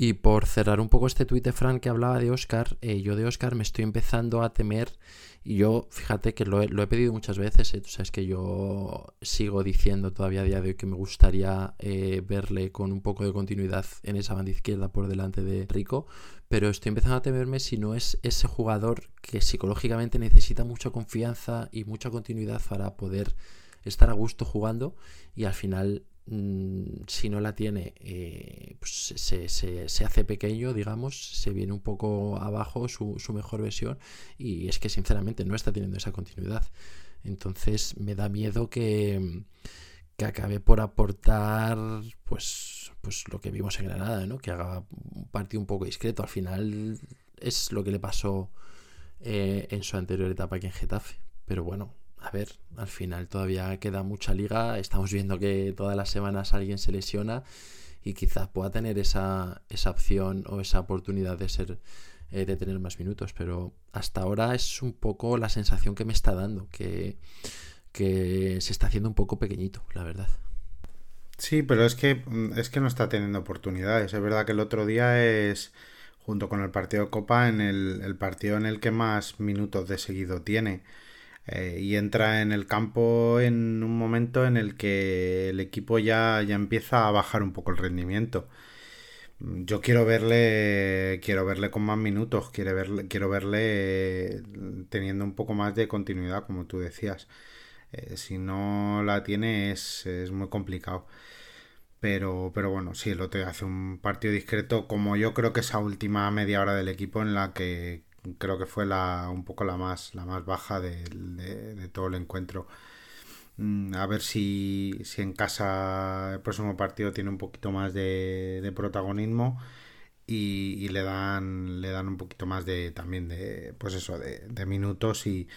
Y por cerrar un poco este tuit de Frank que hablaba de Oscar, eh, yo de Oscar me estoy empezando a temer. Y yo, fíjate que lo he, pedido muchas veces. Eh, tú sabes que yo sigo diciendo todavía a día de hoy que me gustaría eh, verle con un poco de continuidad en esa banda izquierda por delante de Rico. Pero estoy empezando a temerme si no es ese jugador que psicológicamente necesita mucha confianza y mucha continuidad para poder estar a gusto jugando y al final Mm, si no la tiene, eh, pues se, se, hace pequeño, digamos, se viene un poco abajo su, su, mejor versión y es que sinceramente no está teniendo esa continuidad. Entonces me da miedo que, que acabe por aportar pues, pues lo que vimos en Granada, ¿no? que haga un partido un poco discreto. Al final es lo que le pasó eh, en su anterior etapa aquí en Getafe. Pero bueno, a ver, al final todavía queda mucha liga. Estamos viendo que todas las semanas alguien se lesiona y quizás pueda tener esa, esa opción o esa oportunidad de ser eh, de tener más minutos. Pero hasta ahora es un poco la sensación que me está dando, que, que se está haciendo un poco pequeñito, la verdad. Sí, pero es que, es que no está teniendo oportunidades. Es verdad que el otro día es, junto con el partido de Copa, en el, el partido en el que más minutos de seguido tiene. Eh, y entra en el campo en un momento en el que el equipo ya, ya empieza a bajar un poco el rendimiento. Yo quiero verle, quiero verle con más minutos, quiero verle, quiero verle eh, teniendo un poco más de continuidad, como tú decías. Eh, si no la tiene es, es muy complicado. Pero, pero bueno, sí, el otro hace un partido discreto, como yo creo que esa última media hora del equipo en la que, creo que fue la, un poco la más, la más baja de, todo el encuentro. Mm, a ver si, si en casa el próximo partido tiene un poquito más de, protagonismo y, le dan le dan un poquito más de también de pues eso de, minutos y,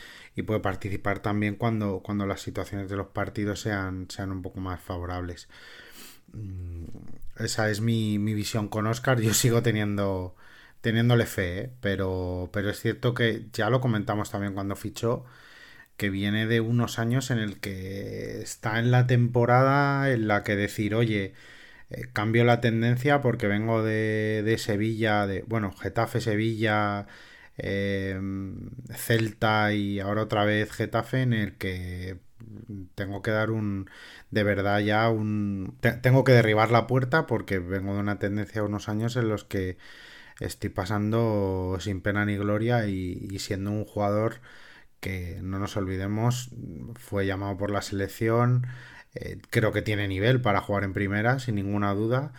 puede participar también cuando cuando las situaciones de los partidos sean sean un poco más favorables mm, esa es mi, mi visión con Oscar yo sigo teniendo teniéndole fe ¿eh? pero pero es cierto que ya lo comentamos también cuando fichó que viene de unos años en el que está en la temporada en la que decir, oye, eh, cambio la tendencia porque vengo de, de Sevilla, de, bueno, Getafe, Sevilla, em, Celta y ahora otra vez Getafe en el que tengo que dar un de verdad ya un tengo que derribar la puerta porque vengo de una tendencia de unos años en los que estoy pasando sin pena ni gloria y siendo un jugador que no nos olvidemos, fue llamado por la selección, eh, creo que tiene nivel para jugar en primera, sin ninguna duda,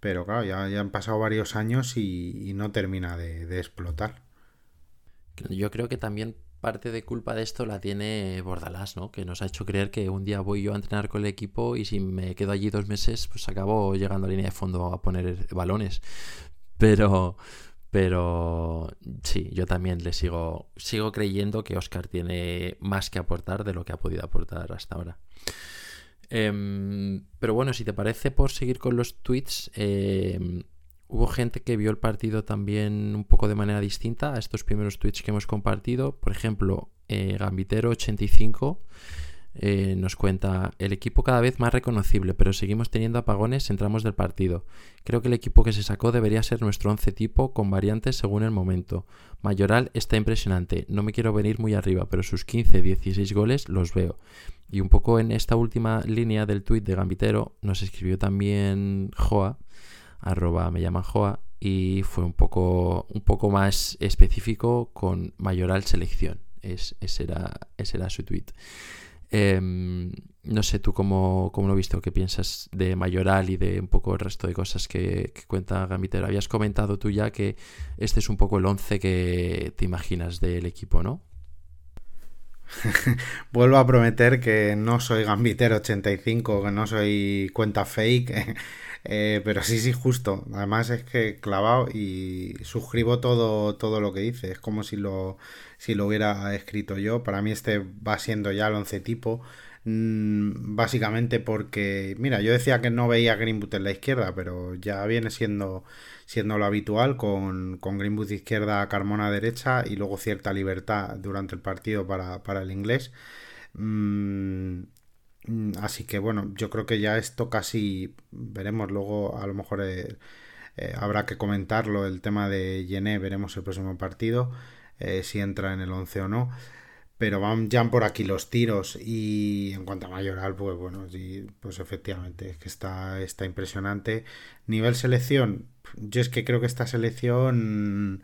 pero claro, ya, han pasado varios años y, no termina de, explotar. Yo creo que también parte de culpa de esto la tiene Bordalás, ¿no? Que nos ha hecho creer que un día voy yo a entrenar con el equipo y si me quedo allí dos meses, pues acabo llegando a línea de fondo a poner balones. Pero, pero sí, yo también le sigo, sigo creyendo que Oscar tiene más que aportar de lo que ha podido aportar hasta ahora. Em, pero bueno, si te parece, por seguir con los tweets, em, hubo gente que vio el partido también un poco de manera distinta a estos primeros tweets que hemos compartido. Por ejemplo, eh, Gambitero85 eh, nos cuenta el equipo cada vez más reconocible, pero seguimos teniendo apagones en tramos del partido. Creo que el equipo que se sacó debería ser nuestro 11 tipo con variantes según el momento. Mayoral está impresionante, no me quiero venir muy arriba, pero sus 15-16 goles los veo. Y un poco en esta última línea del tuit de Gambitero nos escribió también Joa, arroba me llaman Joa, y fue un poco, un poco más específico con Mayoral selección. Es, ese, era, ese era su tweet. Em, no sé tú cómo, cómo, lo has visto, qué piensas de Mayoral y de un poco el resto de cosas que, cuenta Gambitero. Habías comentado tú ya que este es un poco el 11 que te imaginas del equipo, ¿no? Vuelvo a prometer que no soy Gambitero 85, que no soy cuenta fake, eh, pero sí, sí, justo. Además es que clavado y suscribo todo, todo lo que dice. Es como si lo, si lo hubiera escrito yo. Para mí este va siendo ya el once tipo. Mm, básicamente porque, mira, yo decía que no veía Greenwood en la izquierda, pero ya viene siendo, siendo lo habitual con, con Greenwood izquierda, Carmona derecha y luego cierta libertad durante el partido para, el inglés. Mm, así que bueno, yo creo que ya esto casi veremos luego, a lo mejor eh, eh, habrá que comentarlo, el tema de Yené, veremos el próximo partido. Eh, si entra en el 11 o no. Pero van ya por aquí los tiros. Y en cuanto a Mayoral, pues bueno, sí, pues efectivamente, es que está, está impresionante. Nivel selección, yo es que creo que esta selección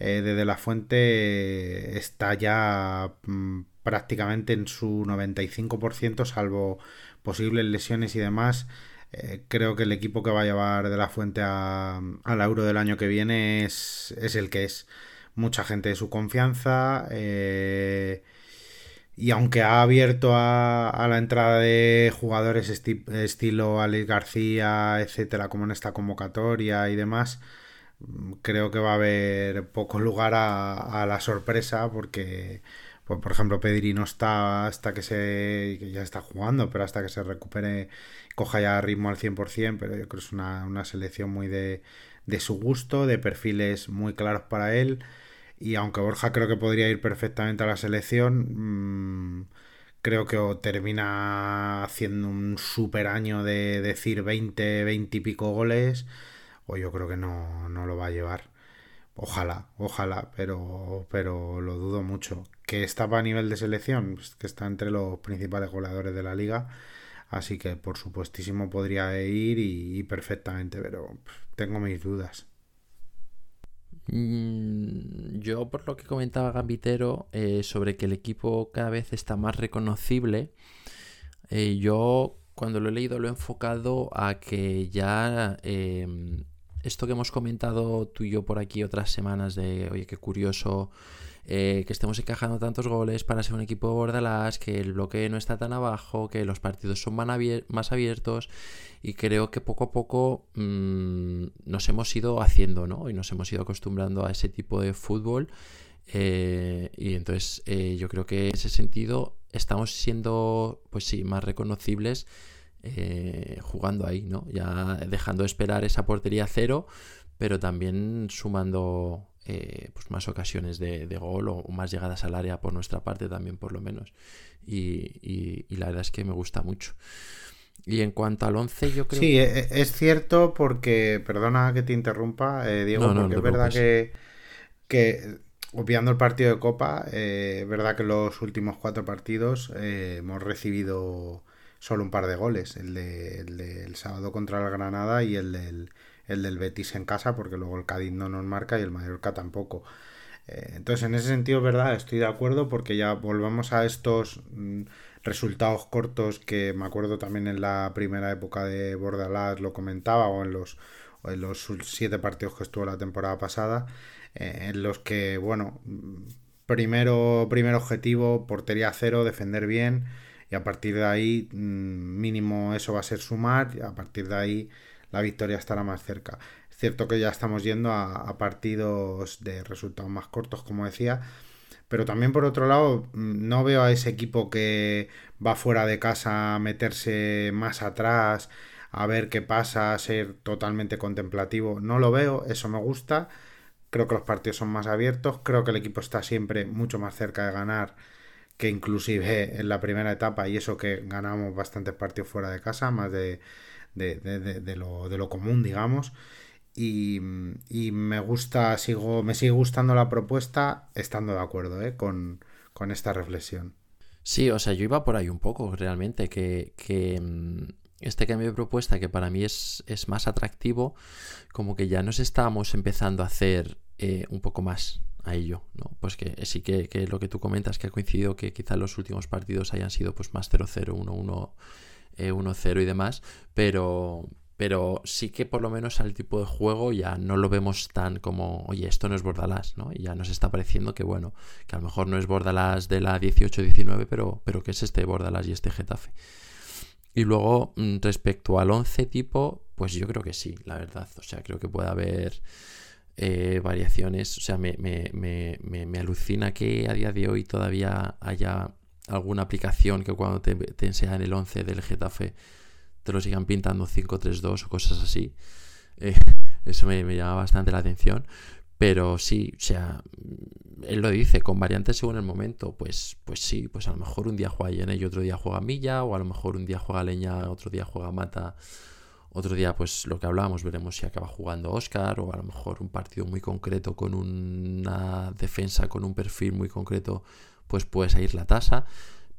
eh, desde la fuente está ya mm, prácticamente en su 95%, salvo posibles lesiones y demás. Eh, creo que el equipo que va a llevar de la fuente a, al euro del año que viene es, es el que es mucha gente de su confianza. Eh, y aunque ha abierto a, la entrada de jugadores estilo Alex García, etcétera, como en esta convocatoria y demás, creo que va a haber poco lugar a, la sorpresa porque, pues, por ejemplo, Pedri no está hasta que se. Ya está jugando, pero hasta que se recupere, coja ya ritmo al 100%, pero yo creo que es una, una selección muy de, de su gusto, de perfiles muy claros para él. Y aunque Borja creo que podría ir perfectamente a la selección, mm, creo que termina haciendo un super año de decir 20, 20 y pico goles, o yo creo que no, no lo va a llevar. Ojalá, ojalá, pero, pero lo dudo mucho. Que estaba a nivel de selección, pues que está entre los principales goleadores de la liga, así que por supuestísimo podría ir y perfectamente, pero tengo mis dudas. Mm, yo, por lo que comentaba Gambitero eh, sobre que el equipo cada vez está más reconocible, eh, yo cuando lo he leído lo he enfocado a que ya em, esto que hemos comentado tú y yo por aquí otras semanas de, oye, qué curioso eh, que estemos encajando tantos goles para ser un equipo de Bordalás, que el bloque no está tan abajo, que los partidos son más abiertos y creo que poco a poco mm, nos hemos ido haciendo, ¿no? Y nos hemos ido acostumbrando a ese tipo de fútbol. Eh, y entonces eh, yo creo que en ese sentido estamos siendo, pues sí, más reconocibles jugando ahí, ¿no? Ya dejando de esperar esa portería cero, pero también sumando eh, pues más ocasiones de, gol o, más llegadas al área por nuestra parte también por lo menos. Y, la verdad es que me gusta mucho. Y en cuanto al 11 yo creo sí e, e, es cierto porque perdona que te interrumpa eh, Diego porque es verdad que, que obviando el partido de Copa eh, es verdad que los últimos cuatro partidos hemos recibido solo un par de goles el, de, el del sábado contra el Granada y el del el del Betis en casa, porque luego el Cádiz no nos marca y el Mallorca tampoco. Eh, entonces, en ese sentido, verdad, estoy de acuerdo porque ya volvamos a estos mm, resultados cortos que me acuerdo también en la primera época de Bordalás lo comentaba o en los, en los siete partidos que estuvo la temporada pasada, eh, en los que, bueno, primero, primer objetivo, portería cero, defender bien y a partir de ahí mm, mínimo eso va a ser sumar y a partir de ahí la victoria estará más cerca. Es cierto que ya estamos yendo a, partidos de resultados más cortos, como decía, pero también por otro lado mm, no veo a ese equipo que va fuera de casa a meterse más atrás, a ver qué pasa, a ser totalmente contemplativo. No lo veo, eso me gusta. Creo que los partidos son más abiertos, creo que el equipo está siempre mucho más cerca de ganar que inclusive en la primera etapa y eso que ganamos bastantes partidos fuera de casa, más de de, lo, de lo común, digamos. Y, me gusta, sigo, me sigue gustando la propuesta, estando de acuerdo ¿eh? con, esta reflexión. Sí, o sea, yo iba por ahí un poco, realmente, que, que mm, este cambio de propuesta, que para mí es, es, más atractivo, como que ya nos estamos empezando a hacer eh, un poco más a ello, ¿no? Pues que sí que, que, lo que tú comentas, que ha coincidido que quizás los últimos partidos hayan sido pues más 0-0, 1-1 1-0 eh, y demás, pero, pero sí que por lo menos al tipo de juego ya no lo vemos tan como, oye, esto no es Bordalás, ¿no? Y ya nos está pareciendo que, bueno, que a lo mejor no es Bordalás de la 18-19, pero, pero que es este Bordalás y este Getafe. Y luego, mm, respecto al 11 tipo, pues yo creo que sí, la verdad. O sea, creo que puede haber eh, variaciones. O sea, me, me, me, me, alucina que a día de hoy todavía haya alguna aplicación que cuando te, enseñan el 11 del Getafe te lo sigan pintando 5-3-2 o cosas así. Eh, eso me, llama bastante la atención. Pero sí, o sea, él lo dice, con variantes según el momento. Pues, pues sí, pues a lo mejor un día juega Llena y otro día juega Milla, o a lo mejor un día juega Leña, otro día juega Mata. Otro día, pues lo que hablábamos, veremos si acaba jugando Oscar, o a lo mejor un partido muy concreto con una defensa, con un perfil muy concreto, pues puede salir la tasa.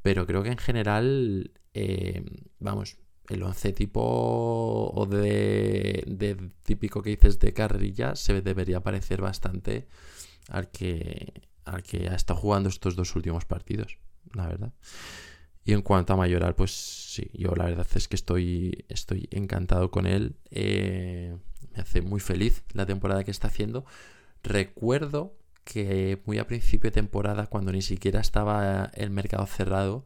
Pero creo que en general, eh, vamos, el 11 tipo o de, típico que dices de carrilla se debería parecer bastante al que, al que ha estado jugando estos dos últimos partidos, la verdad. Y en cuanto a Mayoral, pues sí, yo la verdad es que estoy, estoy encantado con él. Eh, me hace muy feliz la temporada que está haciendo. Recuerdo que muy a principio de temporada, cuando ni siquiera estaba el mercado cerrado,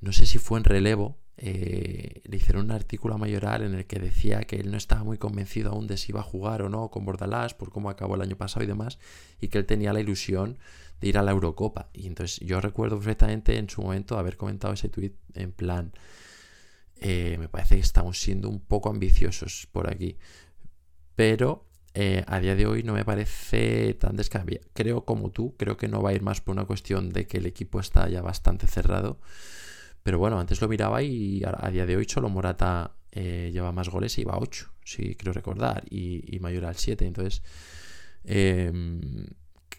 no sé si fue en relevo, eh, le hicieron un artículo a Mayoral en el que decía que él no estaba muy convencido aún de si iba a jugar o no con Bordalás por cómo acabó el año pasado y demás, y que él tenía la ilusión de ir a la Eurocopa. Y entonces yo recuerdo perfectamente en su momento haber comentado ese tweet en plan, eh, me parece que estamos siendo un poco ambiciosos por aquí, pero eh, a día de hoy no me parece tan descabellado. Creo como tú, creo que no va a ir más por una cuestión de que el equipo está ya bastante cerrado. Pero bueno, antes lo miraba y a, día de hoy solo Morata eh, lleva más goles y va a 8, si quiero recordar, y, mayor al 7. Entonces, em,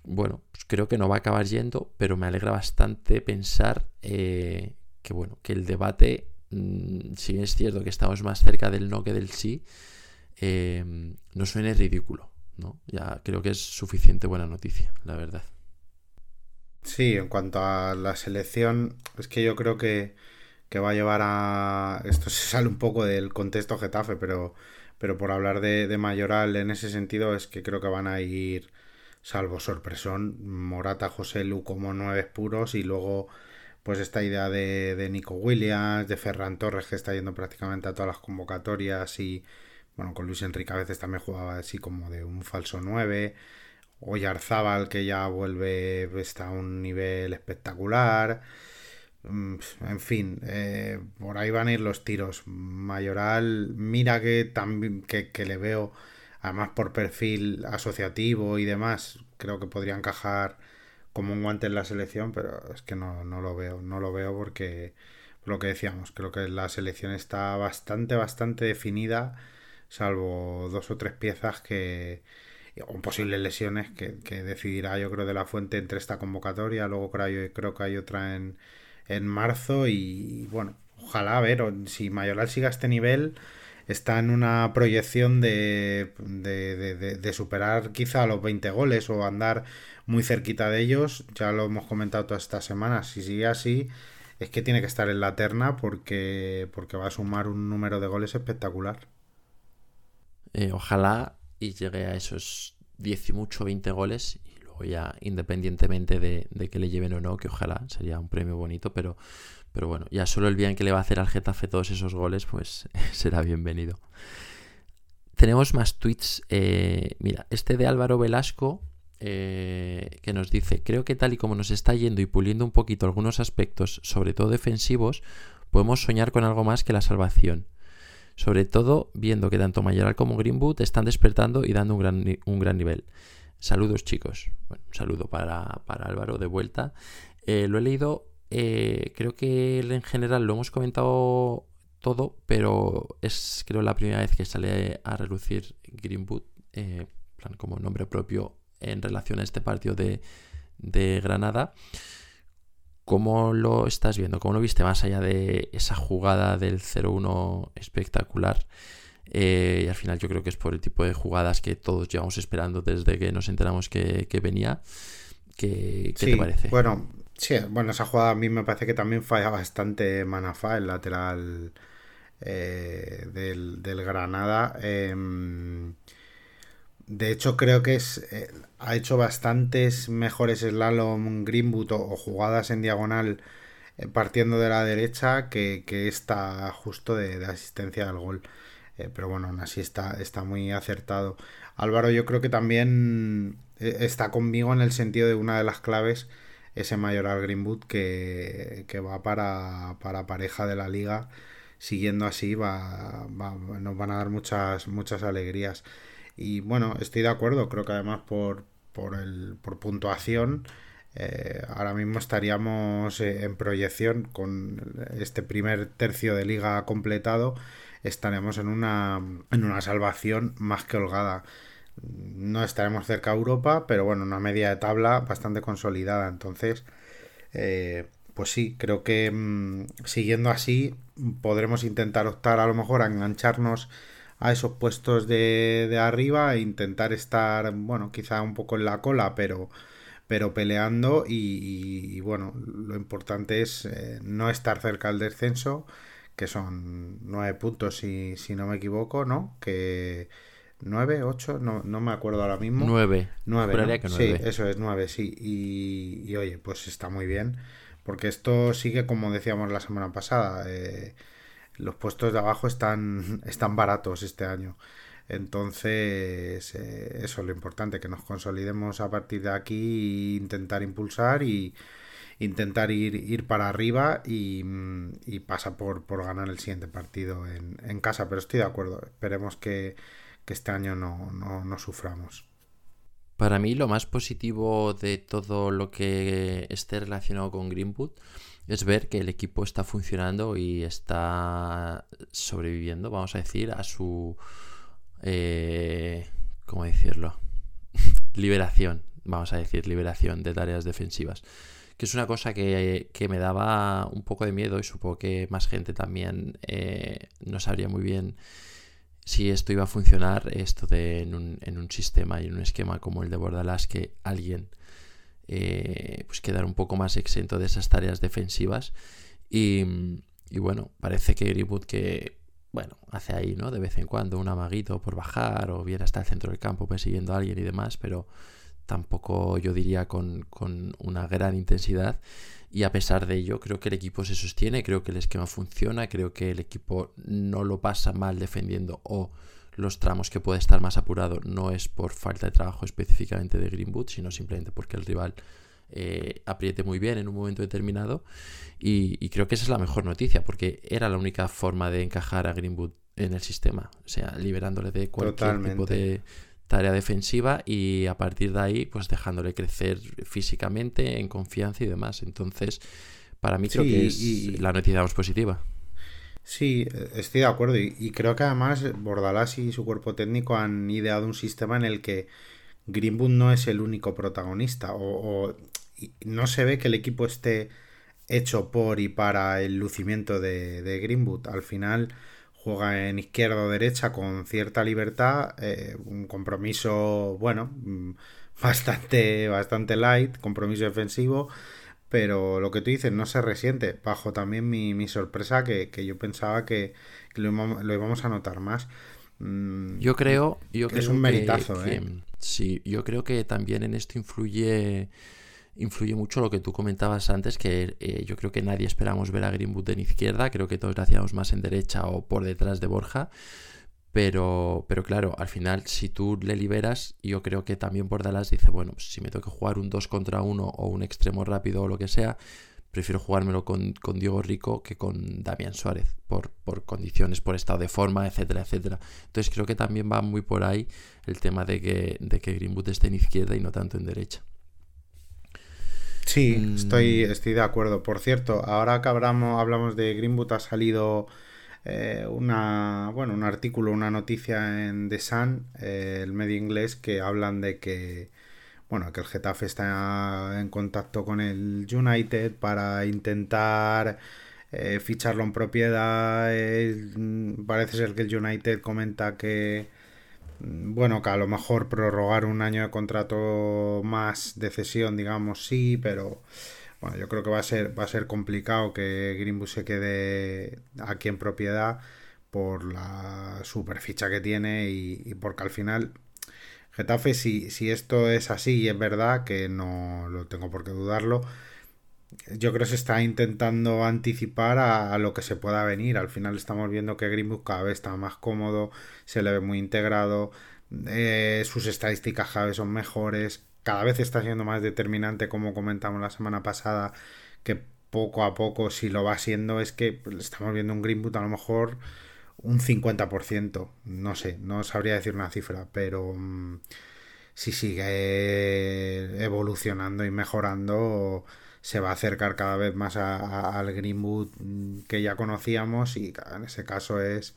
bueno, pues creo que no va a acabar yendo, pero me alegra bastante pensar eh, que, bueno, que el debate, mm, si es cierto que estamos más cerca del no que del sí, Em, no suene ridículo. ¿no? Ya creo que es suficiente buena noticia, la verdad. Sí, en cuanto a la selección, es que yo creo que, va a llevar a. Esto se sale un poco del contexto Getafe, pero pero por hablar de, de Mayoral en ese sentido es que creo que van a ir, salvo sorpresón, Morata, José Lu como nueve puros y luego pues esta idea de, de Nico Williams, de Ferran Torres que está yendo prácticamente a todas las convocatorias y bueno, con Luis Enrique a veces también jugaba así como de un falso 9. Oyarzábal que ya vuelve está a un nivel espectacular. Mm, en fin, eh, por ahí van a ir los tiros. Mayoral, mira que, también, que, le veo, además por perfil asociativo y demás, creo que podría encajar como un guante en la selección, pero es que no, no lo veo, no lo veo porque, lo que decíamos, creo que la selección está bastante, bastante definida, salvo dos o tres piezas que o posibles lesiones que, decidirá yo creo de la fuente entre esta convocatoria, luego creo, creo que hay otra en, en marzo y bueno, ojalá a ver si Mayoral siga este nivel está en una proyección de, de, de, superar quizá los 20 goles o andar muy cerquita de ellos. Ya lo hemos comentado todas estas semanas. Si sigue así, es que tiene que estar en la terna porque, porque va a sumar un número de goles espectacular. Eh, ojalá y llegue a esos 10 y mucho 20 goles y luego ya independientemente de, que le lleven o no, que ojalá sería un premio bonito, pero, pero bueno, ya solo el bien que le va a hacer al Getafe todos esos goles, pues será bienvenido. Tenemos más tweets. Eh, mira, este de Álvaro Velasco eh, que nos dice, creo que tal y como nos está yendo y puliendo un poquito algunos aspectos, sobre todo defensivos, podemos soñar con algo más que la salvación. Sobre todo viendo que tanto Mayoral como Greenwood están despertando y dando un gran, un gran nivel. Saludos chicos. Bueno, un saludo para, Álvaro de vuelta. Eh, lo he leído, eh, creo que en general lo hemos comentado todo, pero es creo la primera vez que sale a relucir Greenwood, plan como nombre propio en relación a este partido de, Granada. ¿Cómo lo estás viendo? ¿Cómo lo viste más allá de esa jugada del 0-1 espectacular? Eh, y al final yo creo que es por el tipo de jugadas que todos llevamos esperando desde que nos enteramos que, venía. ¿Qué, te parece? Bueno, sí, bueno, esa jugada a mí me parece que también falla bastante Manafá, el lateral eh, del, Granada. Em, de hecho, creo que es, eh, ha hecho bastantes mejores slalom Greenwood o, jugadas en diagonal eh, partiendo de la derecha que, que esta justo de, asistencia al gol. Pero bueno, aún así está, está muy acertado. Álvaro, yo creo que también está conmigo en el sentido de una de las claves, ese mayoral Greenwood que, que va para, para, pareja de la liga. Siguiendo así, va, nos van a dar muchas, muchas alegrías. Y bueno, estoy de acuerdo, creo que además por, por, el, por puntuación, eh, ahora mismo estaríamos eh, en proyección con este primer tercio de liga completado, estaremos en una, en una salvación más que holgada. No estaremos cerca a Europa, pero bueno, una media de tabla bastante consolidada. Entonces, eh, pues sí, creo que mm, siguiendo así podremos intentar optar a lo mejor a engancharnos a esos puestos de, de arriba e intentar estar, bueno, quizá un poco en la cola, pero, pero peleando y, bueno, lo importante es eh, no estar cerca del descenso, que son nueve puntos si, si no me equivoco, ¿no? Que... ¿Nueve? ¿Ocho? No, no me acuerdo ahora mismo. Nueve. Nueve. Sí, eso es nueve, sí. Y, y, oye, pues está muy bien. Porque esto sigue como decíamos la semana pasada. Eh, los puestos de abajo están, están baratos este año. Entonces, eh, eso es lo importante, que nos consolidemos a partir de aquí e intentar impulsar y intentar ir, ir para arriba y, y pasa por, por, ganar el siguiente partido en, en, casa. Pero estoy de acuerdo, esperemos que, que este año no, no, no suframos. Para mí lo más positivo de todo lo que esté relacionado con Greenwood es ver que el equipo está funcionando y está sobreviviendo, vamos a decir, a su... Eh, ¿Cómo decirlo? liberación, vamos a decir, liberación de tareas defensivas. Que es una cosa que, me daba un poco de miedo y supongo que más gente también eh, no sabría muy bien si esto iba a funcionar, esto de en un, en un sistema y en un esquema como el de Bordalas, que alguien eh, pues quedar un poco más exento de esas tareas defensivas. Y, bueno, parece que Greenwood que bueno, hace ahí, ¿no? De vez en cuando un amaguito por bajar o viene hasta el centro del campo persiguiendo a alguien y demás, pero tampoco yo diría con, con una gran intensidad. Y a pesar de ello, creo que el equipo se sostiene, creo que el esquema funciona, creo que el equipo no lo pasa mal defendiendo o los tramos que puede estar más apurado no es por falta de trabajo específicamente de Greenwood, sino simplemente porque el rival eh, apriete muy bien en un momento determinado. Y, creo que esa es la mejor noticia, porque era la única forma de encajar a Greenwood en el sistema, o sea, liberándole de cualquier tipo de tarea defensiva y a partir de ahí, pues dejándole crecer físicamente, en confianza y demás. Entonces, para mí creo que es la noticia más positiva. Sí, estoy de acuerdo. Y, creo que además Bordalás y su cuerpo técnico han ideado un sistema en el que Greenwood no es el único protagonista. O, no se ve que el equipo esté hecho por y para el lucimiento de, Greenwood. Al final juega en izquierda o derecha con cierta libertad. Eh, un compromiso, bueno, mm, bastante, bastante light, compromiso defensivo pero lo que tú dices no se resiente, bajo también mi, sorpresa que, yo pensaba que, lo, íbamos, a notar más. Mm, yo creo, yo que es un meritazo, ¿eh? sí, yo creo que también en esto influye influye mucho lo que tú comentabas antes, que eh, yo creo que nadie esperamos ver a Greenwood en izquierda, creo que todos lo hacíamos más en derecha o por detrás de Borja. Pero, pero claro, al final, si tú le liberas, yo creo que también por dice, bueno, pues si me que jugar un 2 contra 1 o un extremo rápido o lo que sea, prefiero jugármelo con, con Diego Rico que con Damián Suárez, por, por, condiciones, por estado de forma, etcétera, etcétera. Entonces creo que también va muy por ahí el tema de que, de que Greenwood esté en izquierda y no tanto en derecha. Sí, mm. estoy, estoy de acuerdo. Por cierto, ahora que hablamos, hablamos de Greenwood, ha salido eh, una, bueno, un artículo, una noticia en The Sun, eh, el medio inglés, que hablan de que, bueno, que el Getafe está en contacto con el United para intentar eh, ficharlo en propiedad. parece ser que el United comenta que, mm, bueno, que a lo mejor prorrogar un año de contrato más de cesión, digamos, sí, pero bueno, yo creo que va a ser, va a ser complicado que Greenwood se quede aquí en propiedad por la superficha que tiene y, porque al final Getafe, si, si esto es así y es verdad, que no lo tengo por qué dudarlo, yo creo que se está intentando anticipar a, lo que se pueda venir. Al final estamos viendo que Greenwood cada vez está más cómodo, se le ve muy integrado, eh, sus estadísticas cada vez son mejores, cada vez está siendo más determinante, como comentamos la semana pasada, que poco a poco, si lo va siendo, es que estamos viendo un Greenwood a lo mejor un 50%, no sé, no sabría decir una cifra, pero mm, si sigue evolucionando y mejorando, se va a acercar cada vez más al Greenwood que ya conocíamos y en ese caso es,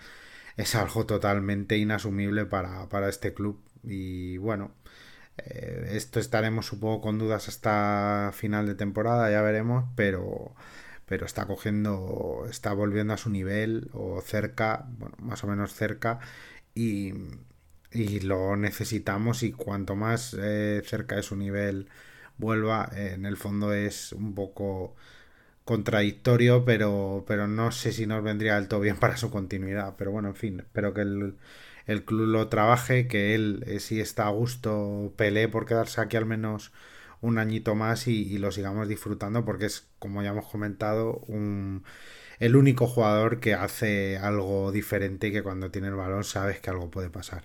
es algo totalmente inasumible para, para este club. Y bueno, eh, esto estaremos supongo con dudas hasta final de temporada, ya veremos, pero, pero está cogiendo, está volviendo a su nivel o cerca, bueno, más o menos cerca y, y lo necesitamos y cuanto más eh, cerca de su nivel vuelva, en el fondo es un poco contradictorio, pero, pero no sé si nos vendría del todo bien para su continuidad. Pero bueno, en fin, espero que el, el club lo trabaje, que él eh, si está a gusto pelee por quedarse aquí al menos un añito más y, lo sigamos disfrutando porque es, como ya hemos comentado, un, el único jugador que hace algo diferente y que cuando tiene el balón sabes que algo puede pasar.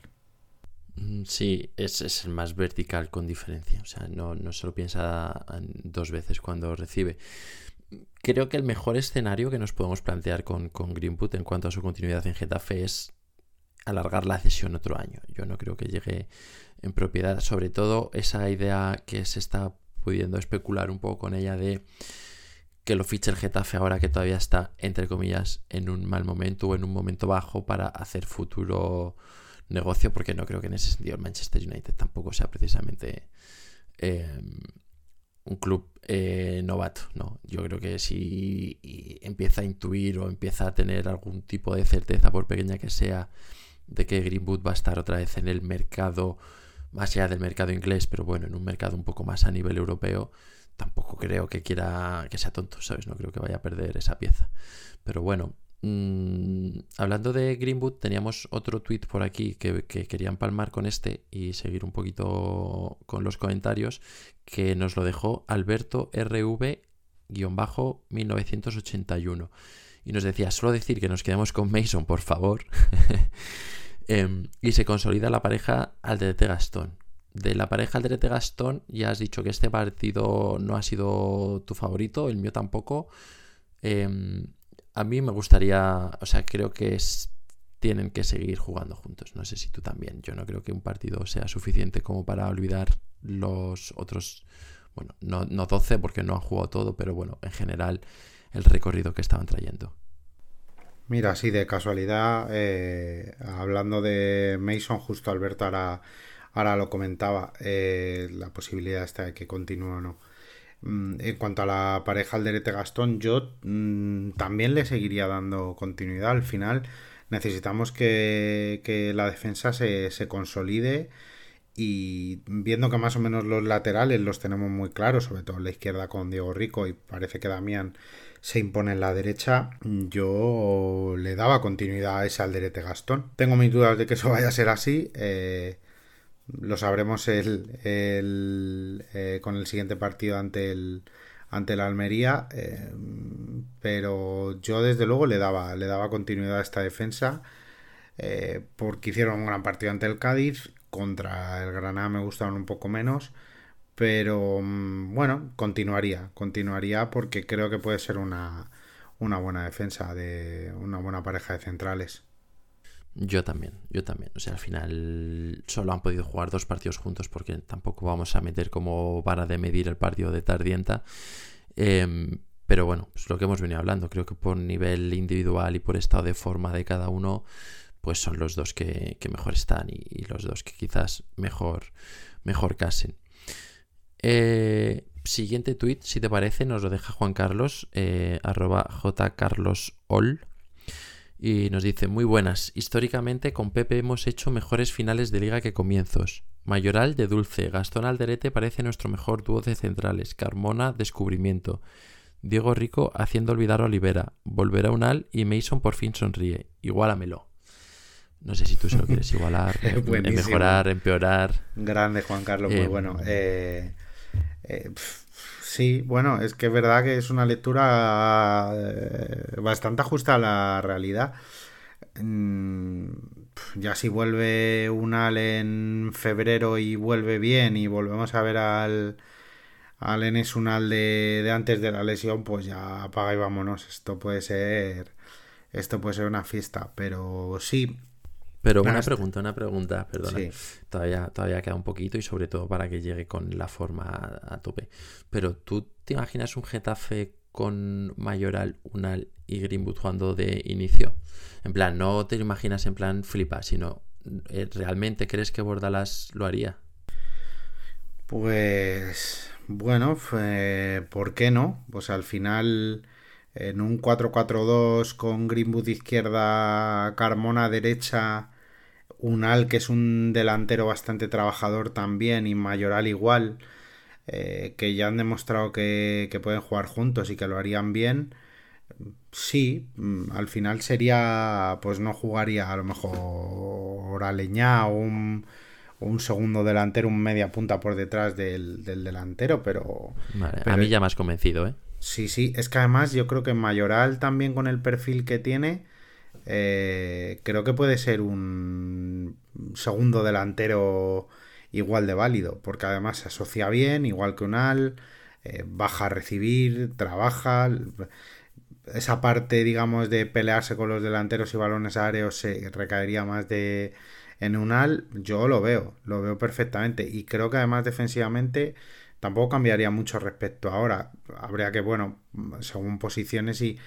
Mm, sí, es, es el más vertical con diferencia. O sea, no, no se lo piensa dos veces cuando recibe. Creo que el mejor escenario que nos podemos plantear con, con Greenwood en cuanto a su continuidad en Getafe es alargar la cesión otro año. Yo no creo que llegue en propiedad, sobre todo esa idea que se está pudiendo especular un poco con ella de que lo fiche el Getafe ahora que todavía está, entre comillas, en un mal momento o en un momento bajo para hacer futuro negocio, porque no creo que en ese sentido el Manchester United tampoco sea precisamente em, un club eh, novato, ¿no? Yo creo que si empieza a intuir o empieza a tener algún tipo de certeza, por pequeña que sea, de que Greenwood va a estar otra vez en el mercado, más allá del mercado inglés, pero bueno, en un mercado un poco más a nivel europeo, tampoco creo que quiera que sea tonto, ¿sabes? No creo que vaya a perder esa pieza. Pero bueno, mm, hablando de Greenwood, teníamos otro tweet por aquí que, que quería empalmar con este y seguir un poquito con los comentarios, que nos lo dejó Alberto RV-1981. Y nos decía, solo decir que nos quedemos con Mason, por favor. Em, y se consolida la pareja Alderete Gastón. De la pareja Alderete Gastón, ya has dicho que este partido no ha sido tu favorito, el mío tampoco. Em, a mí me gustaría, o sea, creo que tienen que seguir jugando juntos. No sé si tú también. Yo no creo que un partido sea suficiente como para olvidar los otros, bueno, no, no 12 porque no han jugado todo, pero bueno, en general el recorrido que estaban trayendo. Mira, sí, de casualidad, eh, hablando de Mason, justo Alberto ahora, ahora lo comentaba, eh, la posibilidad está de que continúe o no. Mm, en cuanto a la pareja Alderete Gastón, yo mm, también le seguiría dando continuidad. Al final necesitamos que, la defensa se, se, consolide y viendo que más o menos los laterales los tenemos muy claros, sobre todo en la izquierda con Diego Rico y parece que Damián se impone en la derecha, yo le daba continuidad a ese Alderete Gastón. Tengo mis dudas de que eso vaya a ser así. Eh, lo sabremos el, eh, con el siguiente partido ante el ante la Almería eh, pero yo desde luego le daba le daba continuidad a esta defensa porque hicieron un gran partido ante el Cádiz contra el Granada me gustaron un poco menos pero mm, bueno, continuaría, continuaría porque creo que puede ser una, buena defensa de una buena pareja de centrales. Yo también, yo también. O sea, al final solo han podido jugar dos partidos juntos porque tampoco vamos a meter como vara de medir el partido de Tardienta. Em, pero bueno, pues lo que hemos venido hablando, creo que por nivel individual y por estado de forma de cada uno, pues son los dos que, mejor están y, los dos que quizás mejor, mejor casen. Eh, siguiente tweet, si te parece, nos lo deja Juan Carlos, eh, arroba jcarlosol. Y nos dice, muy buenas, históricamente con Pepe hemos hecho mejores finales de liga que comienzos. Mayoral de Dulce, Gastón Alderete parece nuestro mejor dúo de centrales, Carmona Descubrimiento, Diego Rico haciendo olvidar a Olivera, Volverá Unal y Mason por fin sonríe. Igualamelo. No sé si tú se lo quieres igualar, mejorar, empeorar. Grande Juan Carlos, muy eh, bueno. Eh, eh, sí, bueno, es que es verdad que es una lectura eh, bastante ajustada a la realidad. Mm, ya si vuelve Unal en febrero y vuelve bien y volvemos a ver al, al Enes Unal de, de antes de la lesión, pues ya apaga y vámonos. Esto puede ser. Esto puede ser una fiesta. Pero sí, pero una pregunta, una pregunta, perdona. Todavía, todavía queda un poquito y sobre todo para que llegue con la forma a, tope. Pero tú te imaginas un Getafe con Mayoral, Unal y Greenwood jugando de inicio. En plan, no te imaginas en plan flipa, sino eh, ¿realmente crees que Bordalas lo haría? Pues bueno, ¿por qué no? Pues al final en un 4-4-2 con Greenwood izquierda, Carmona derecha, Unal que es un delantero bastante trabajador también y Mayoral igual, eh, que ya han demostrado que, pueden jugar juntos y que lo harían bien. Sí, mm, al final sería, pues no jugaría a lo mejor Aleñá o un, un segundo delantero, un media punta por detrás del, delantero, pero, A mí ya has convencido, ¿eh? Sí, sí, es que además yo creo que Mayoral también con el perfil que tiene, eh, creo que puede ser un segundo delantero igual de válido, porque además se asocia bien, igual que Unal, eh, baja a recibir, trabaja, esa parte, digamos, de pelearse con los delanteros y balones aéreos se recaería más de en Unal, yo lo veo, lo veo perfectamente y creo que además defensivamente tampoco cambiaría mucho respecto a ahora. Habría que, bueno, según posiciones y,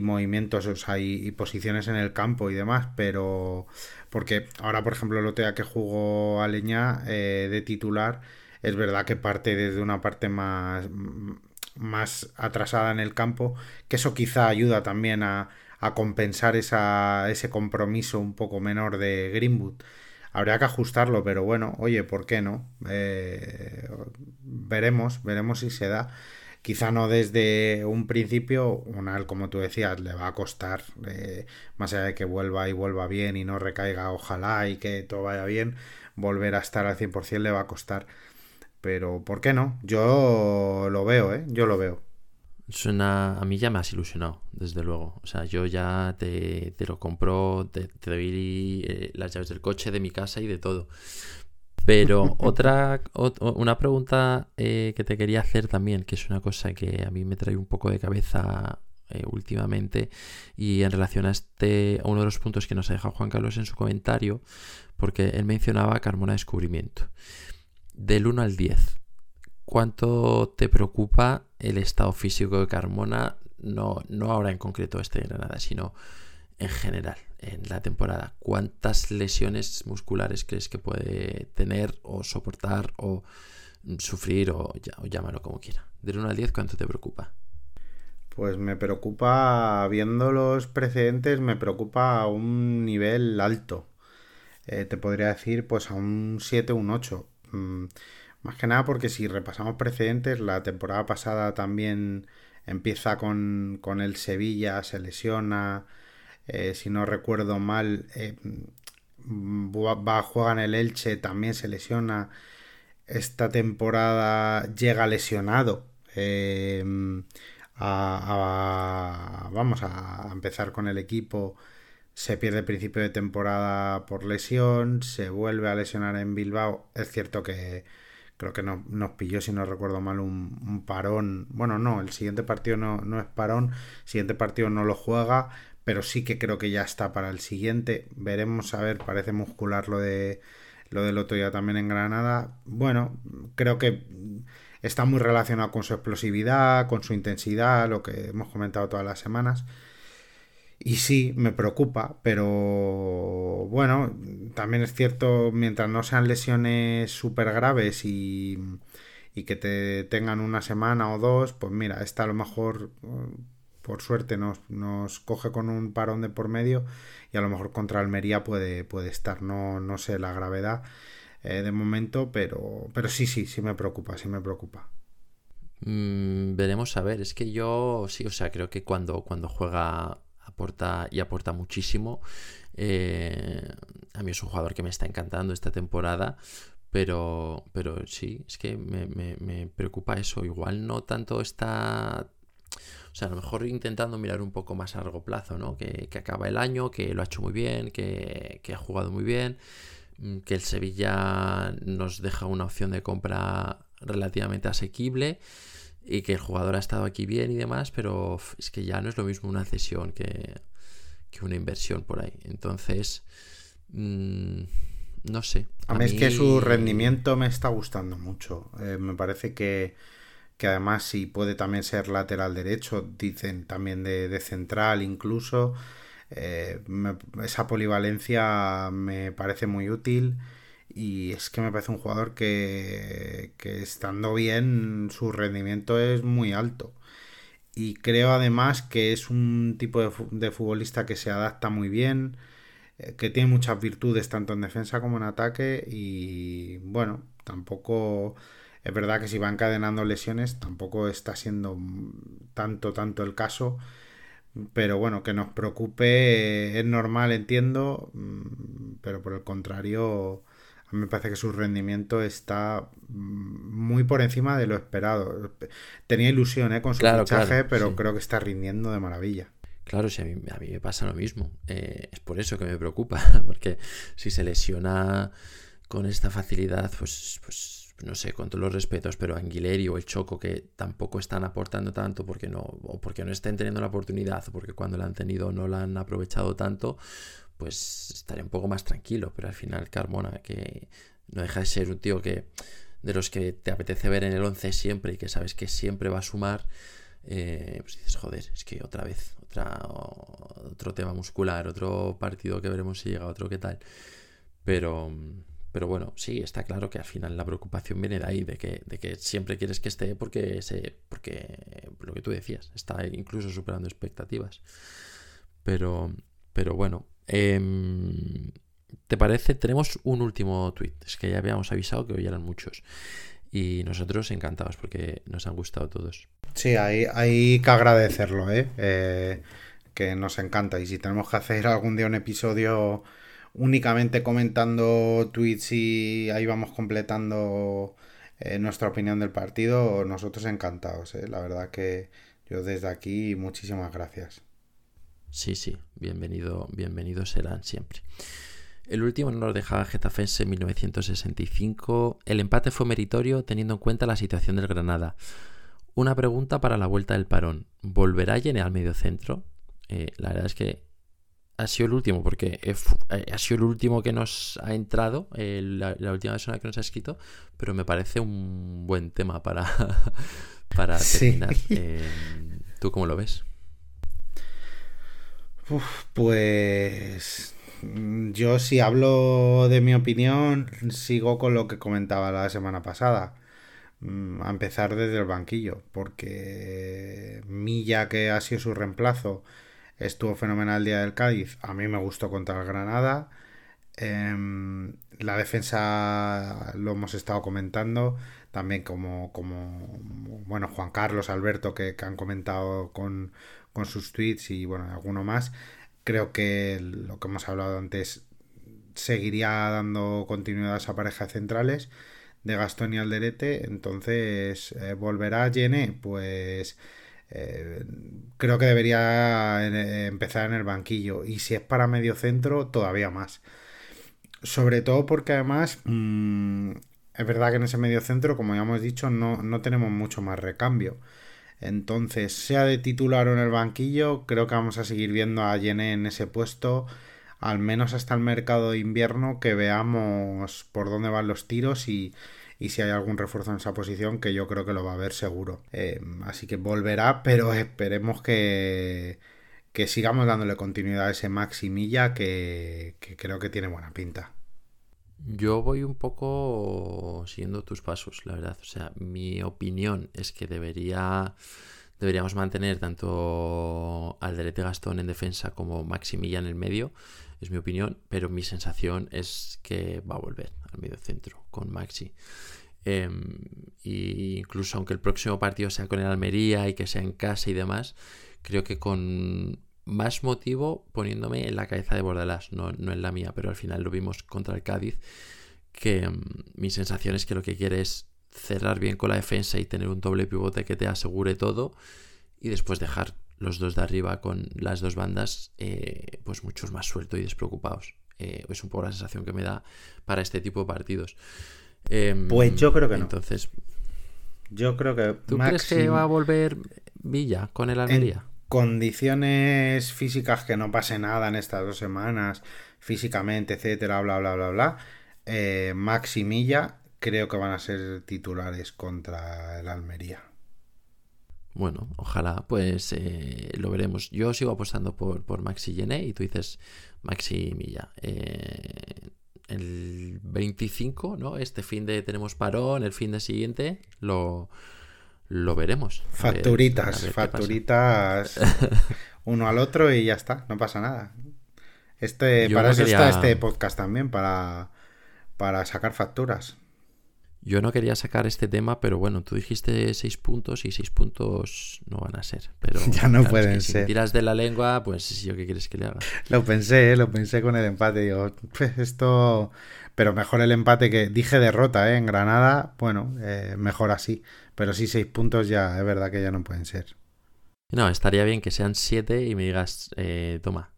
movimientos, o sea, y, posiciones en el campo y demás, pero porque ahora, por ejemplo, el día que jugó Aleña eh, de titular, es verdad que parte desde una parte más, más atrasada en el campo, que eso quizá ayuda también a, a compensar esa, ese compromiso un poco menor de Greenwood. Habría que ajustarlo, pero bueno, oye, ¿por qué no? Eh, veremos, veremos si se da. Quizá no desde un principio, Unal, como tú decías, le va a costar, eh, más allá de que vuelva y vuelva bien y no recaiga, ojalá y que todo vaya bien, volver a estar al 100% le va a costar. Pero, ¿por qué no? Yo lo veo, ¿eh? Yo lo veo. Suena, a mí ya me has ilusionado, desde luego. O sea, yo ya te, lo compro, te, doy eh, las llaves del coche, de mi casa y de todo. Pero otra, una pregunta eh, que te quería hacer también, que es una cosa que a mí me trae un poco de cabeza eh, últimamente y en relación a este a uno de los puntos que nos ha dejado Juan Carlos en su comentario, porque él mencionaba Carmona Descubrimiento. Del 1 al 10, ¿cuánto te preocupa el estado físico de Carmona? No, no ahora en concreto este de Granada, sino en general en la temporada? ¿Cuántas lesiones musculares crees que puede tener o soportar o sufrir o, llámalo como quiera? De 1 al 10, ¿cuánto te preocupa? Pues me preocupa, viendo los precedentes, me preocupa a un nivel alto. Eh, te podría decir pues a un 7 o un 8. Mm, más que nada porque si repasamos precedentes, la temporada pasada también empieza con, con el Sevilla, se lesiona, eh, si no recuerdo mal, eh, va, a jugar en el Elche, también se lesiona. Esta temporada llega lesionado. Eh, vamos a empezar con el equipo. Se pierde el principio de temporada por lesión. Se vuelve a lesionar en Bilbao. Es cierto que creo que nos pilló, si no recuerdo mal, un, parón. Bueno, no, el siguiente partido no, no es parón. El siguiente partido no lo juega pero sí que creo que ya está para el siguiente. Veremos a ver, parece muscular lo de lo del otro día también en Granada. Bueno, creo que está muy relacionado con su explosividad, con su intensidad, lo que hemos comentado todas las semanas. Y sí, me preocupa, pero bueno, también es cierto, mientras no sean lesiones súper graves y, y que te tengan una semana o dos, pues mira, esta a lo mejor por suerte nos, coge con un parón de por medio y a lo mejor contra Almería puede, estar, no, no sé la gravedad eh, de momento, pero, pero sí, sí, sí me preocupa, sí me preocupa. Mm, veremos a ver, es que yo sí, o sea, creo que cuando, cuando juega aporta y aporta muchísimo. Eh, a mí es un jugador que me está encantando esta temporada, pero, pero sí, es que me, me, me, preocupa eso. Igual no tanto está o sea, a lo mejor intentando mirar un poco más a largo plazo, ¿no? Que, acaba el año, que lo ha hecho muy bien, que, ha jugado muy bien, mm, que el Sevilla nos deja una opción de compra relativamente asequible y que el jugador ha estado aquí bien y demás, pero es que ya no es lo mismo una cesión que, una inversión por ahí. Entonces, mm, no sé. A, mí, es que su rendimiento me está gustando mucho. Eh, me parece que que además si puede también ser lateral derecho, dicen también de, central incluso. Eh, esa polivalencia me parece muy útil y es que me parece un jugador que, que estando bien su rendimiento es muy alto. Y creo además que es un tipo de, de futbolista que se adapta muy bien, eh, que tiene muchas virtudes tanto en defensa como en ataque y bueno, tampoco es verdad que si va encadenando lesiones tampoco está siendo tanto, tanto el caso. Pero bueno, que nos preocupe es normal, entiendo. Mm, pero por el contrario, a mí me parece que su rendimiento está mm, muy por encima de lo esperado. Tenía ilusión ¿eh? con su fichaje, pero creo que está rindiendo de maravilla. Claro, si a mí, a mí me pasa lo mismo. Eh, es por eso que me preocupa, porque si se lesiona con esta facilidad, pues, pues no sé, con todos los respetos, pero Anguileri o el Choco que tampoco están aportando tanto porque no, o porque no estén teniendo la oportunidad, o porque cuando la han tenido no la han aprovechado tanto, pues estaré un poco más tranquilo. Pero al final Carmona, que no deja de ser un tío que de los que te apetece ver en el 11 siempre y que sabes que siempre va a sumar, eh, pues dices, joder, es que otra vez, otra, otro tema muscular, otro partido que veremos si llega, otro que tal. Pero pero bueno, sí, está claro que al final la preocupación viene de ahí, de que, siempre quieres que esté porque, se, porque lo que tú decías, está incluso superando expectativas. Pero, pero bueno, em, ¿te parece? Tenemos un último tweet, es que ya habíamos avisado que hoy eran muchos. y nosotros encantados porque nos han gustado todos. Sí, hay, hay que agradecerlo, ¿eh? ¿eh? que nos encanta. Y si tenemos que hacer algún día un episodio únicamente comentando tweets y ahí vamos completando eh, nuestra opinión del partido, nosotros encantados. ¿eh? La verdad que yo desde aquí muchísimas gracias. Sí, sí, bienvenido, bienvenidos serán siempre. El último no nos dejaba Getafense en 1965. El empate fue meritorio teniendo en cuenta la situación del Granada. Una pregunta para la vuelta del parón. ¿Volverá Yene al medio centro? Eh, la verdad es que ha sido el último, porque eh, ha sido el último que nos ha entrado, eh, la, última persona que nos ha escrito, pero me parece un buen tema para, para terminar. ¿Tú cómo lo ves? pues yo si hablo de mi opinión, sigo con lo que comentaba la semana pasada. Mm, a empezar desde el banquillo, porque Milla, que ha sido su reemplazo, estuvo fenomenal el día del Cádiz. A mí me gustó contra el Granada. Em, la defensa lo hemos estado comentando. También como, como bueno, Juan Carlos, Alberto, que, han comentado con, con, sus tweets y bueno, alguno más. Creo que lo que hemos hablado antes seguiría dando continuidad a esa pareja centrales de Gastón y Alderete. Entonces, eh, ¿volverá Yene? Pues eh, creo que debería eh, empezar en el banquillo. Y si es para medio centro, todavía más. Sobre todo porque además mm, es verdad que en ese medio centro, como ya hemos dicho, no, no tenemos mucho más recambio. Entonces, sea de titular o en el banquillo, creo que vamos a seguir viendo a Yene en ese puesto, al menos hasta el mercado de invierno, que veamos por dónde van los tiros y, y si hay algún refuerzo en esa posición, que yo creo que lo va a haber seguro. Eh, así que volverá, pero esperemos que, que sigamos dándole continuidad a ese Maximilla que, que creo que tiene buena pinta. Yo voy un poco siguiendo tus pasos, la verdad. O sea, mi opinión es que debería deberíamos mantener tanto al Delete Gastón en defensa como Maximilla en el medio, es mi opinión, pero mi sensación es que va a volver al medio centro con Maxi. Eh, y incluso aunque el próximo partido sea con el Almería y que sea en casa y demás, creo que con más motivo poniéndome en la cabeza de Bordalás, no, no en la mía, pero al final lo vimos contra el Cádiz, que em, mi sensación es que lo que quiere es cerrar bien con la defensa y tener un doble pivote que te asegure todo y después dejar los dos de arriba con las dos bandas eh, pues muchos más sueltos y despreocupados. Eh, es un poco la sensación que me da para este tipo de partidos. Em, pues yo creo que no. Entonces, yo creo que. ¿Tú crees que va a volver Villa con el Almería? condiciones físicas que no pase nada en estas dos semanas, físicamente, etcétera, bla, bla, bla, bla. Eh, Max y Milla creo que van a ser titulares contra el Almería. Bueno, ojalá, pues eh, lo veremos. Yo sigo apostando por, por Maxi Gené y tú dices Maxi Milla. Eh, el 25, ¿no? Este fin de tenemos parón, el fin de siguiente lo, lo veremos. Facturitas, facturitas uno al otro y ya está, no pasa nada. Este, para eso está este podcast también, para, para sacar facturas. Yo no quería sacar este tema, pero bueno, tú dijiste seis puntos y seis puntos no van a ser. Pero ya no pueden ser. Si tiras de la lengua, pues yo qué quieres que le haga. Lo pensé, ¿eh? lo pensé con el empate. Digo, pues esto. Pero mejor el empate que dije derrota, ¿eh? En Granada, bueno, eh, mejor así. Pero sí, seis puntos ya, es verdad que ya no pueden ser. No, estaría bien que sean siete y me digas, eh, toma.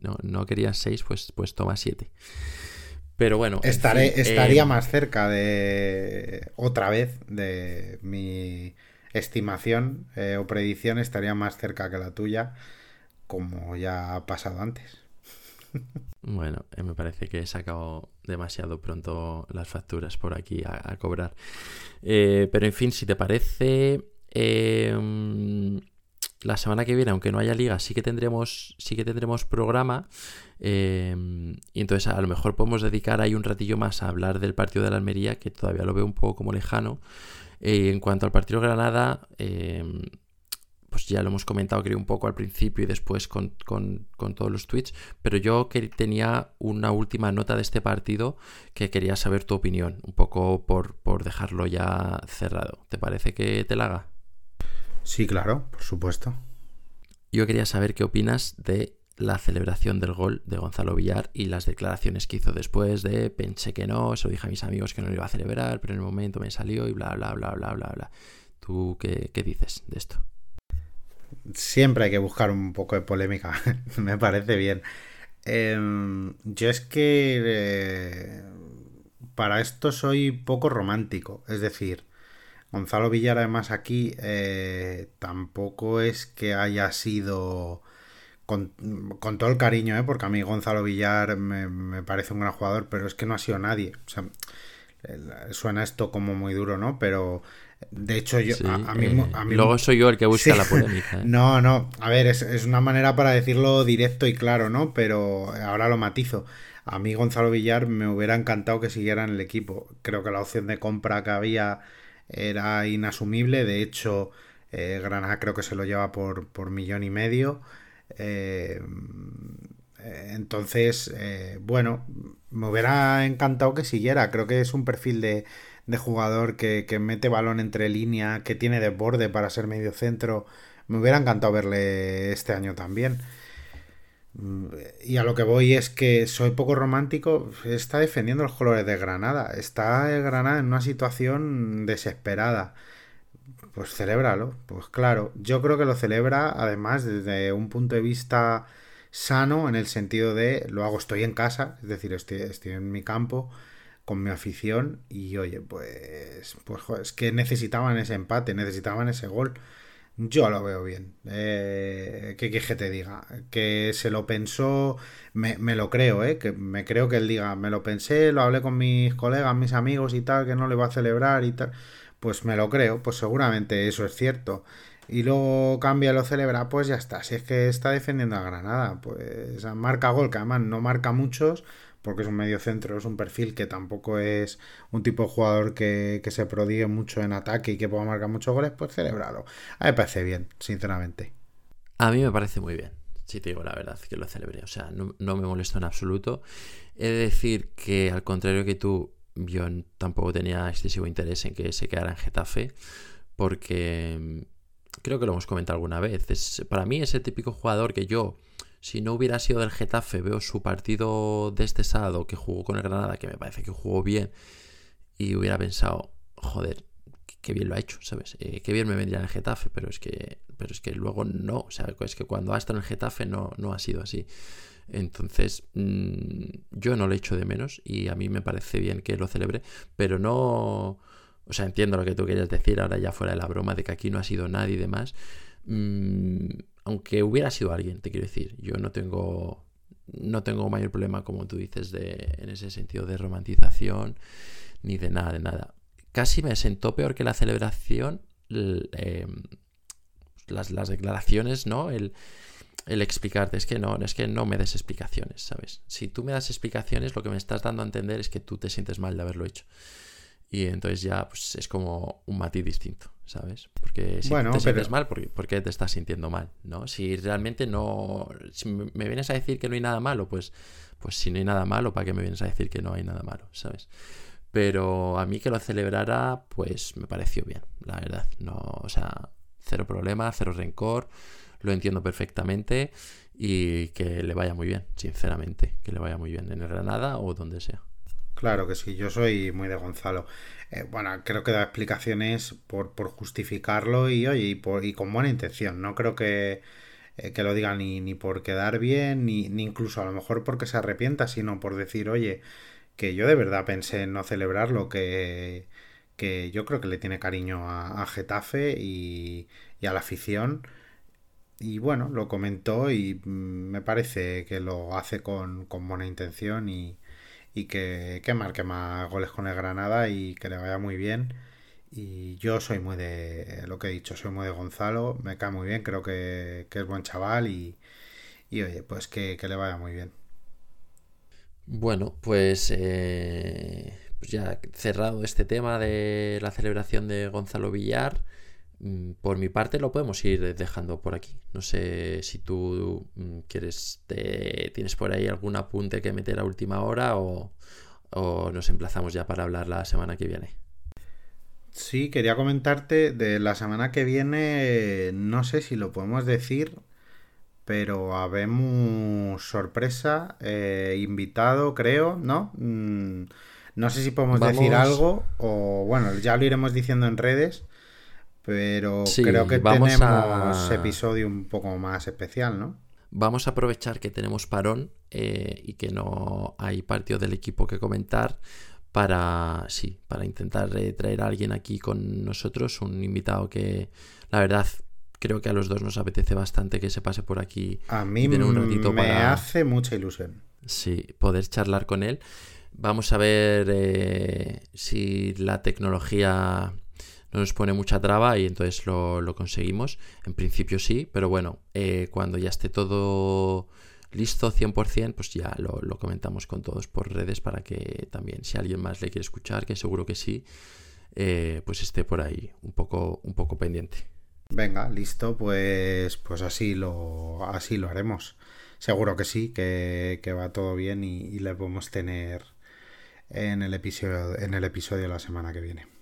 no, no querías seis, pues, pues toma siete. Pero bueno. Estaré, estaría eh, más cerca de. Otra vez de mi estimación eh, o predicción, estaría más cerca que la tuya, como ya ha pasado antes. Bueno, eh, me parece que he sacado demasiado pronto las facturas por aquí a, cobrar. pero en fin, si te parece, la semana que viene, aunque no haya liga, sí que tendremos, sí que tendremos programa. Em, y entonces a lo mejor podemos dedicar ahí un ratillo más a hablar del partido de la Almería, que todavía lo veo un poco como lejano. Eh, en cuanto al partido de Granada, em, pues ya lo hemos comentado creo un poco al principio y después con, todos los tweets, pero yo que tenía una última nota de este partido que quería saber tu opinión, un poco por, por dejarlo ya cerrado. ¿Te parece que te la haga? Sí, claro, por supuesto. Yo quería saber qué opinas de la celebración del gol de Gonzalo Villar y las declaraciones que hizo después de pensé que no, se lo dije a mis amigos que no lo iba a celebrar, pero en el momento me salió y bla, bla, bla, bla, bla, bla. ¿Tú qué, qué dices de esto? siempre hay que buscar un poco de polémica, me parece bien. Em, yo es que eh, para esto soy poco romántico, es decir, Gonzalo Villar además aquí eh, tampoco es que haya sido con, todo el cariño, ¿eh? porque a mí Gonzalo Villar me, me, parece un gran jugador, pero es que no ha sido nadie. O sea, suena esto como muy duro, ¿no? Pero de hecho, yo, a, mí, eh, Luego soy yo el que busca la polémica. ¿eh? No, no. A ver, es, una manera para decirlo directo y claro, ¿no? Pero ahora lo matizo. A mí Gonzalo Villar me hubiera encantado que siguiera en el equipo. Creo que la opción de compra que había era inasumible. De hecho, eh, Granada creo que se lo lleva por, por millón y medio. entonces, bueno, me hubiera encantado que siguiera. Creo que es un perfil de, de jugador que, mete balón entre línea, que tiene desborde para ser medio centro. Me hubiera encantado verle este año también. Y a lo que voy es que soy poco romántico. Está defendiendo los colores de Granada. Está Granada en una situación desesperada. Pues celébralo. Pues claro, yo creo que lo celebra además desde un punto de vista sano en el sentido de lo hago, estoy en casa, es decir, estoy, estoy en mi campo con mi afición y oye, pues, pues es que necesitaban ese empate, necesitaban ese gol. Yo lo veo bien. Eh, ¿Qué que te diga? Que se lo pensó, me, lo creo, ¿eh? Que me creo que él diga, me lo pensé, lo hablé con mis colegas, mis amigos y tal, que no le va a celebrar y tal. Pues me lo creo, pues seguramente eso es cierto. Y luego cambia lo celebra, pues ya está. Si es que está defendiendo a Granada, pues marca gol, que además no marca muchos, porque es un medio centro, es un perfil que tampoco es un tipo de jugador que, se prodigue mucho en ataque y que pueda marcar muchos goles, pues celebrarlo. A mí me parece bien, sinceramente. A mí me parece muy bien, si te digo la verdad, que lo celebré. O sea, no, me molesto en absoluto. He de decir que, al contrario que tú, yo tampoco tenía excesivo interés en que se quedara en Getafe, porque creo que lo hemos comentado alguna vez. Es, para mí, ese típico jugador que yo si no hubiera sido del Getafe, veo su partido de este sábado que jugó con el Granada, que me parece que jugó bien, y hubiera pensado, joder, qué bien lo ha hecho, ¿sabes? Eh, qué bien me vendría en el Getafe, pero es que, pero es que luego no, o sea, es que cuando ha estado en el Getafe no, no ha sido así. Entonces, mm, yo no le echo de menos y a mí me parece bien que lo celebre, pero no... O sea, entiendo lo que tú querías decir ahora ya fuera de la broma de que aquí no ha sido nadie y demás. Mm, aunque hubiera sido alguien, te quiero decir, yo no tengo no tengo mayor problema, como tú dices, de, en ese sentido de romantización, ni de nada, de nada. Casi me sentó peor que la celebración, em, las, las, declaraciones, ¿no? El, el, explicarte, es que no, es que no me des explicaciones, ¿sabes? Si tú me das explicaciones, lo que me estás dando a entender es que tú te sientes mal de haberlo hecho. Y entonces ya pues, es como un matiz distinto, ¿sabes? Porque si te sientes mal, ¿por, qué te estás sintiendo mal? ¿no? Si realmente no... Si me vienes a decir que no hay nada malo, pues, pues si no hay nada malo, ¿para qué me vienes a decir que no hay nada malo? ¿Sabes? Pero a mí que lo celebrara, pues me pareció bien, la verdad. No, o sea, cero problema, cero rencor, lo entiendo perfectamente y que le vaya muy bien, sinceramente, que le vaya muy bien en el Granada o donde sea. Claro que sí, yo soy muy de Gonzalo. Eh, bueno, creo que da explicaciones por, por justificarlo y, oye, y, por, y con buena intención. No creo que, eh, que lo diga ni, ni por quedar bien, ni, ni incluso a lo mejor porque se arrepienta, sino por decir, oye, que yo de verdad pensé en no celebrarlo, que, que yo creo que le tiene cariño a, a Getafe y, y a la afición. Y bueno, lo comentó y mm, me parece que lo hace con, con buena intención y, y que, que marque más goles con el Granada y que le vaya muy bien. Y yo soy muy de, lo que he dicho, soy muy de Gonzalo, me cae muy bien, creo que, es buen chaval y, y oye, pues que, le vaya muy bien. Bueno, pues, eh, pues ya cerrado este tema de la celebración de Gonzalo Villar, por mi parte lo podemos ir dejando por aquí. No sé si tú mm, quieres, tienes por ahí algún apunte que meter a última hora o, o nos emplazamos ya para hablar la semana que viene. Sí, quería comentarte de la semana que viene, no sé si lo podemos decir, pero habemos sorpresa, eh, invitado, creo, ¿no? Mm, no sé si podemos decir algo, o bueno, ya lo iremos diciendo en redes, pero creo que tenemos a... episodio un poco más especial, ¿no? Vamos a aprovechar que tenemos parón eh, y que no hay partido del equipo que comentar para, sí, para intentar eh, traer a alguien aquí con nosotros, un invitado que la verdad creo que a los dos nos apetece bastante que se pase por aquí. A mí un ratito me hace mucha ilusión. Sí, poder charlar con él. Vamos a ver eh, si la tecnología no nos pone mucha traba y entonces lo, conseguimos. En principio sí, pero bueno, eh, cuando ya esté todo listo 100%, pues ya lo, comentamos con todos por redes para que también si alguien más le quiere escuchar, que seguro que sí, eh, pues esté por ahí un poco, un poco pendiente. Venga, listo, pues, pues así, lo, así lo haremos. Seguro que sí, que, va todo bien y, y, le podemos tener en el, episodio, en el episodio de la semana que viene.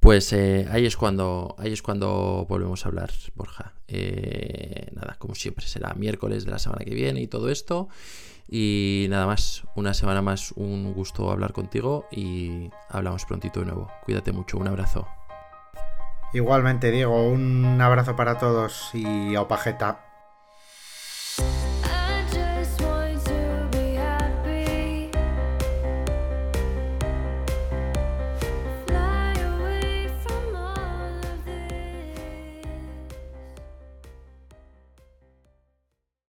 Pues eh, ahí es cuando ahí es cuando volvemos a hablar, Borja. Eh, nada, como siempre, será miércoles de la semana que viene y todo esto. Y nada más, una semana más, un gusto hablar contigo y hablamos prontito de nuevo. Cuídate mucho, un abrazo. Igualmente, Diego, un abrazo para todos y opajeta.